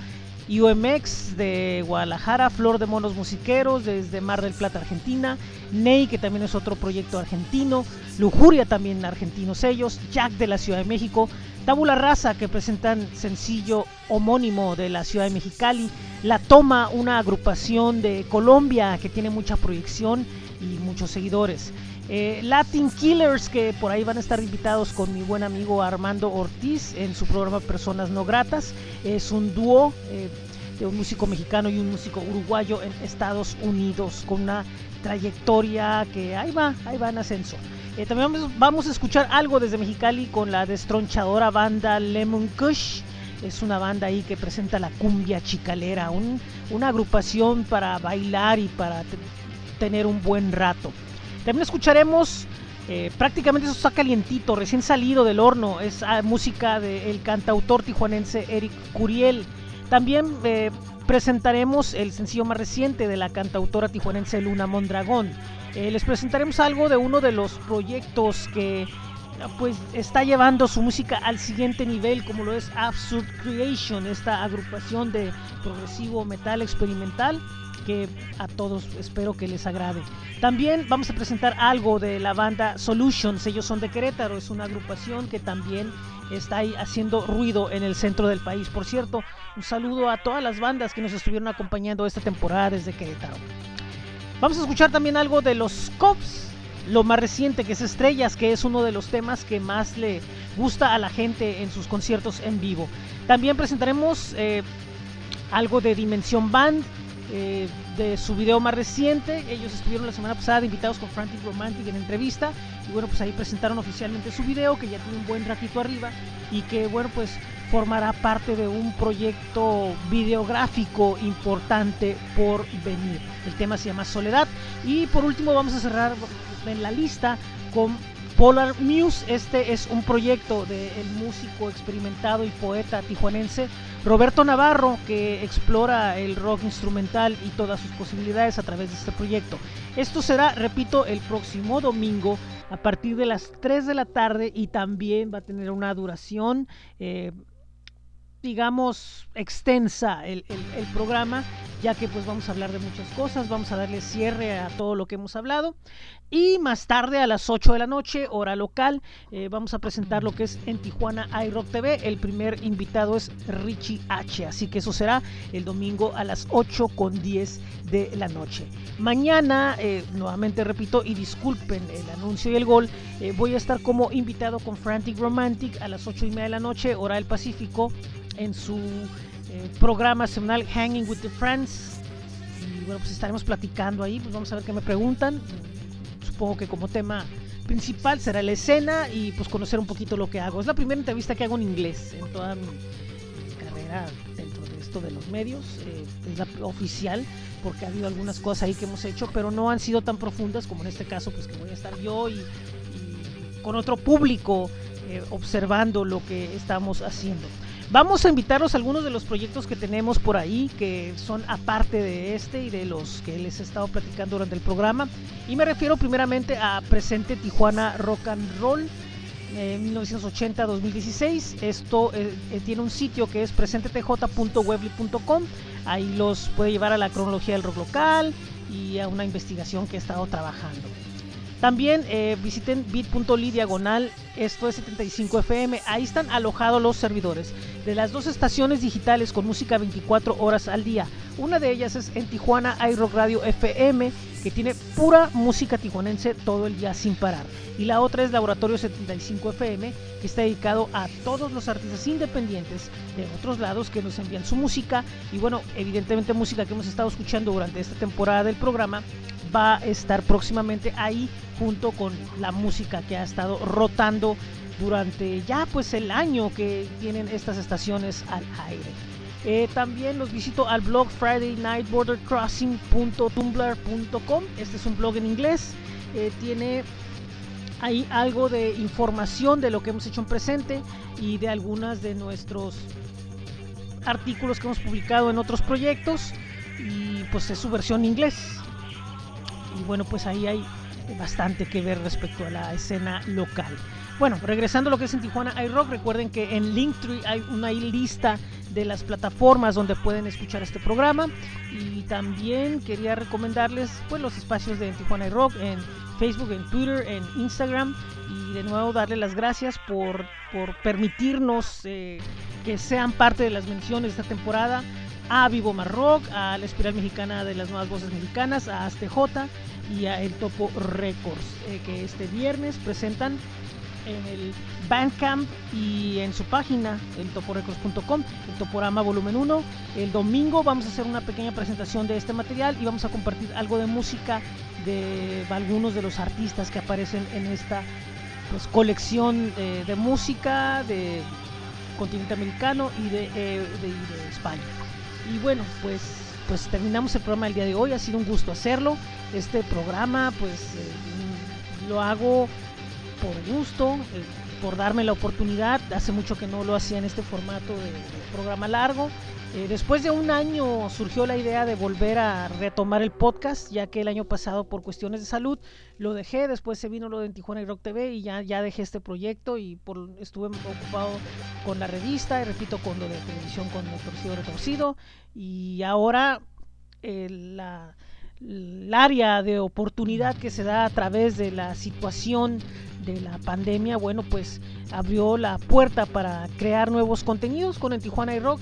UMX de Guadalajara, Flor de Monos Musiqueros desde Mar del Plata, Argentina, Ney, que también es otro proyecto argentino, Lujuria también argentinos ellos, Jack de la Ciudad de México, Tabula Raza que presentan sencillo homónimo de la Ciudad de Mexicali, La Toma, una agrupación de Colombia que tiene mucha proyección y muchos seguidores. Eh, Latin Killers, que por ahí van a estar invitados con mi buen amigo Armando Ortiz en su programa Personas No Gratas. Es un dúo eh, de un músico mexicano y un músico uruguayo en Estados Unidos con una trayectoria que ahí va, ahí va en ascenso. Eh, también vamos, a escuchar algo desde Mexicali con la destronchadora banda Lemon Kush. Es una banda ahí que presenta la cumbia chicalera, un- una agrupación para bailar y para te- tener un buen rato. También escucharemos Eh, prácticamente eso está calientito, recién salido del horno. Es ah, música del cantautor tijuanense Eric Curiel. También eh, presentaremos el sencillo más reciente de la cantautora tijuanense Luna Mondragón. Eh, les presentaremos algo de uno de los proyectos que pues está llevando su música al siguiente nivel como lo es Absurd Creation, esta agrupación de progresivo metal experimental que a todos espero que les agrade. También vamos a presentar algo de la banda Solutions, ellos son de Querétaro, es una agrupación que también está ahí haciendo ruido en el centro del país. Por cierto, un saludo a todas las bandas que nos estuvieron acompañando esta temporada desde Querétaro. Vamos a escuchar también algo de los Cops, lo más reciente que es Estrellas, que es uno de los temas que más le gusta a la gente en sus conciertos en vivo. También presentaremos eh, algo de Dimensión Band, eh, de su video más reciente. Ellos estuvieron la semana pasada invitados con Frantic Romantic en entrevista. Y bueno, pues ahí presentaron oficialmente su video, que ya tiene un buen ratito arriba. Y que bueno, pues formará parte de un proyecto videográfico importante por venir. El tema se llama Soledad. Y por último vamos a cerrar en la lista con Polar Muse, este es un proyecto del músico experimentado y poeta tijuanense Roberto Navarro, que explora el rock instrumental y todas sus posibilidades a través de este proyecto. Esto será, repito, el próximo domingo a partir de las 3 de la tarde y también va a tener una duración eh, digamos, extensa el, programa, ya que pues vamos a hablar de muchas cosas, vamos a darle cierre a todo lo que hemos hablado. Y más tarde a las 8 de la noche, hora local, eh, vamos a presentar lo que es en Tijuana iRock TV. El primer invitado es Richie H, así que eso será el domingo a las 8 con 10 de la noche. Mañana, eh, nuevamente repito, y disculpen el anuncio y el gol, eh, voy a estar como invitado con Frantic Romantic a las 8 y media de la noche, hora del Pacífico en su eh, programa semanal Hanging with the Friends. Y bueno, pues estaremos platicando ahí, pues vamos a ver qué me preguntan. Supongo que como tema principal será la escena y pues conocer un poquito lo que hago. Es la primera entrevista que hago en inglés en toda mi, carrera dentro de esto de los medios. Eh, es la oficial porque ha habido algunas cosas ahí que hemos hecho, pero no han sido tan profundas como en este caso, pues que voy a estar yo y, con otro público eh, observando lo que estamos haciendo. Vamos a invitarlos a algunos de los proyectos que tenemos por ahí, que son aparte de este y de los que les he estado platicando durante el programa. Y me refiero primeramente a Presente Tijuana Rock and Roll. 1980-2016. Esto eh, eh, tiene un sitio que es presentetj.webly.com. Ahí los puede llevar a la cronología del rock local y a una investigación que he estado trabajando. También eh, visiten bit.ly diagonal, esto es 75 FM, ahí están alojados los servidores de las dos estaciones digitales con música 24 horas al día. Una de ellas es en Tijuana iRock Radio FM, que tiene pura música tijuanense todo el día sin parar. Y la otra es Laboratorio 75 FM, que está dedicado a todos los artistas independientes de otros lados que nos envían su música. Y bueno, evidentemente música que hemos estado escuchando durante esta temporada del programa va a estar próximamente ahí junto con la música que ha estado rotando durante ya pues el año que tienen estas estaciones al aire. Eh, también los visito al blog fridaynightbordercrossing.tumblr.com. Este es un blog en inglés. Eh, tiene ahí algo de información de lo que hemos hecho en presente y de algunas de nuestros artículos que hemos publicado en otros proyectos. Y pues es su versión en inglés. Y bueno, pues ahí hay bastante que ver respecto a la escena local. Bueno, regresando a lo que es en Tijuana iRock, recuerden que en Linktree hay una lista de las plataformas donde pueden escuchar este programa y también quería recomendarles pues los espacios de Tijuana iRock en Facebook, en Twitter, en Instagram y de nuevo darle las gracias por, por permitirnos eh, que sean parte de las menciones de esta temporada a Vivo Marrock, a la Espiral Mexicana de las Nuevas Voces Mexicanas, a ASTJ y a El Topo Records, eh, que este viernes presentan en el Bandcamp y en su página, el toporecords.com, el Toporama Volumen 1. El domingo vamos a hacer una pequeña presentación de este material y vamos a compartir algo de música de algunos de los artistas que aparecen en esta pues, colección de, música de continente americano y de, eh, de España. Y bueno, pues, pues terminamos el programa el día de hoy. Ha sido un gusto hacerlo. Este programa, pues eh, lo hago por gusto, eh, por darme la oportunidad. Hace mucho que no lo hacía en este formato de programa largo. Eh, después de un año surgió la idea de volver a retomar el podcast, ya que el año pasado por cuestiones de salud lo dejé, después se vino lo de Tijuana y Rock TV y ya, dejé este proyecto y por, estuve ocupado con la revista y repito con lo de televisión con el torcido retorcido y ahora eh, el área de oportunidad que se da a través de la situación de la pandemia, bueno, pues abrió la puerta para crear nuevos contenidos con el Tijuana y Rock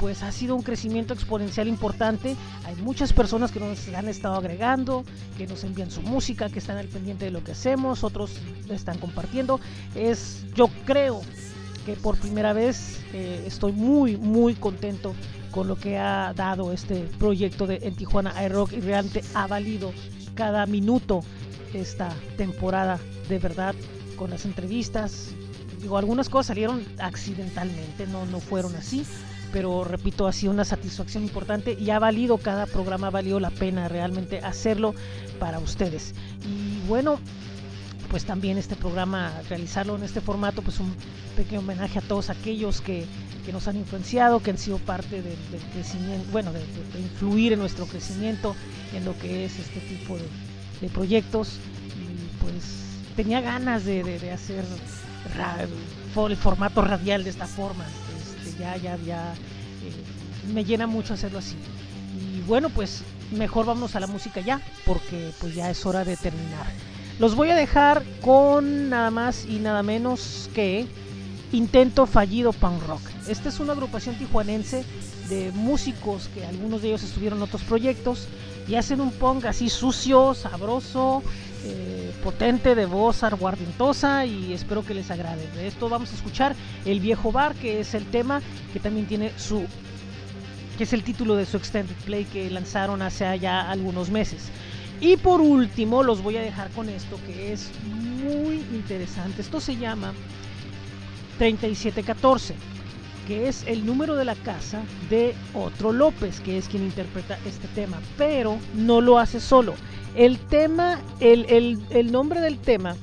pues ha sido un crecimiento exponencial importante. Hay muchas personas que nos han estado agregando, que nos envían su música, que están al pendiente de lo que hacemos, otros están compartiendo. Es, yo creo que por primera vez eh, estoy muy, muy contento con lo que ha dado este proyecto de en Tijuana iRock y realmente ha valido cada minuto esta temporada de verdad con las entrevistas. Digo, algunas cosas salieron accidentalmente, no, no fueron así, pero repito, ha sido una satisfacción importante y ha valido, cada programa ha valido la pena realmente hacerlo para ustedes. Y bueno, pues también este programa, realizarlo en este formato, pues un pequeño homenaje a todos aquellos que, que nos han influenciado, que han sido parte del, crecimiento, bueno, de, influir en nuestro crecimiento, en lo que es este tipo de, de proyectos. Y pues tenía ganas de, hacer el formato radial de esta forma. Ya, ya, ya, eh, me llena mucho hacerlo así. Y bueno, pues mejor vamos a la música ya, porque pues ya es hora de terminar. Los voy a dejar con nada más y nada menos que Intento Fallido Punk Rock. Esta es una agrupación tijuanense de músicos que algunos de ellos estuvieron en otros proyectos y hacen un punk así sucio, sabroso, eh, potente, de voz aguardientosa y espero que les agrade. De esto vamos a escuchar El Viejo Bar, que es el tema que también tiene su que es el título de su extended play que lanzaron hace ya algunos meses. Y por último, los voy a dejar con esto que es muy interesante. Esto se llama 3714, que es el número de la casa de Otro López, que es quien interpreta este tema, pero no lo hace solo. El tema, el, el, el nombre del tema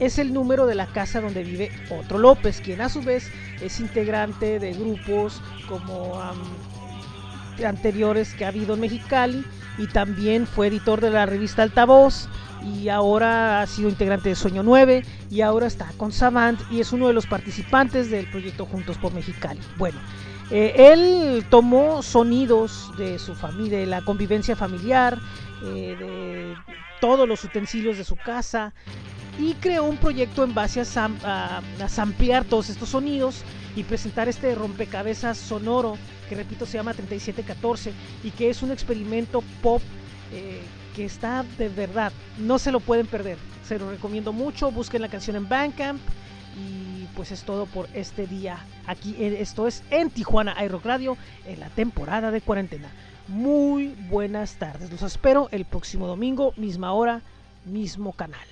es el número de la casa donde vive Otro López, quien a su vez es integrante de grupos como anteriores que ha habido en Mexicali y también fue editor de la revista Altavoz y ahora ha sido integrante de Sueño 9 y ahora está con Savant y es uno de los participantes del proyecto Juntos por Mexicali. Bueno, eh, él tomó sonidos de su familia, de la convivencia familiar, eh, de todos los utensilios de su casa y creó un proyecto en base a, sam a, samplear todos estos sonidos y presentar este rompecabezas sonoro que repito se llama 3714 y que es un experimento pop eh, que está de verdad, no se lo pueden perder, se lo recomiendo mucho, busquen la canción en Bandcamp y pues es todo por este día aquí, esto es en Tijuana iRock Radio en la temporada de cuarentena. Muy buenas tardes, los espero el próximo domingo, misma hora, mismo canal.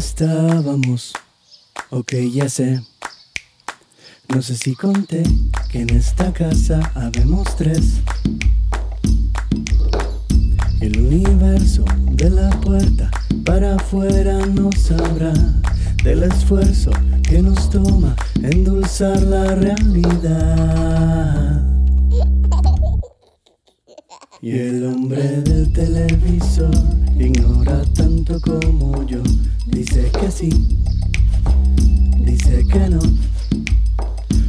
estábamos? Ok, ya sé. No sé si conté que en esta casa habemos tres. El universo de la puerta para afuera nos habrá del esfuerzo que nos toma endulzar la realidad. Y el hombre del televisor ignora tanto como yo. Dice que sí, dice que no,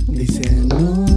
dice no.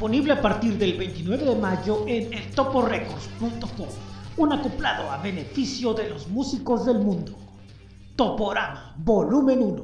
disponible a partir del 29 de mayo en eltoporecords.com, un acoplado a beneficio de los músicos del mundo. Toporama, volumen 1.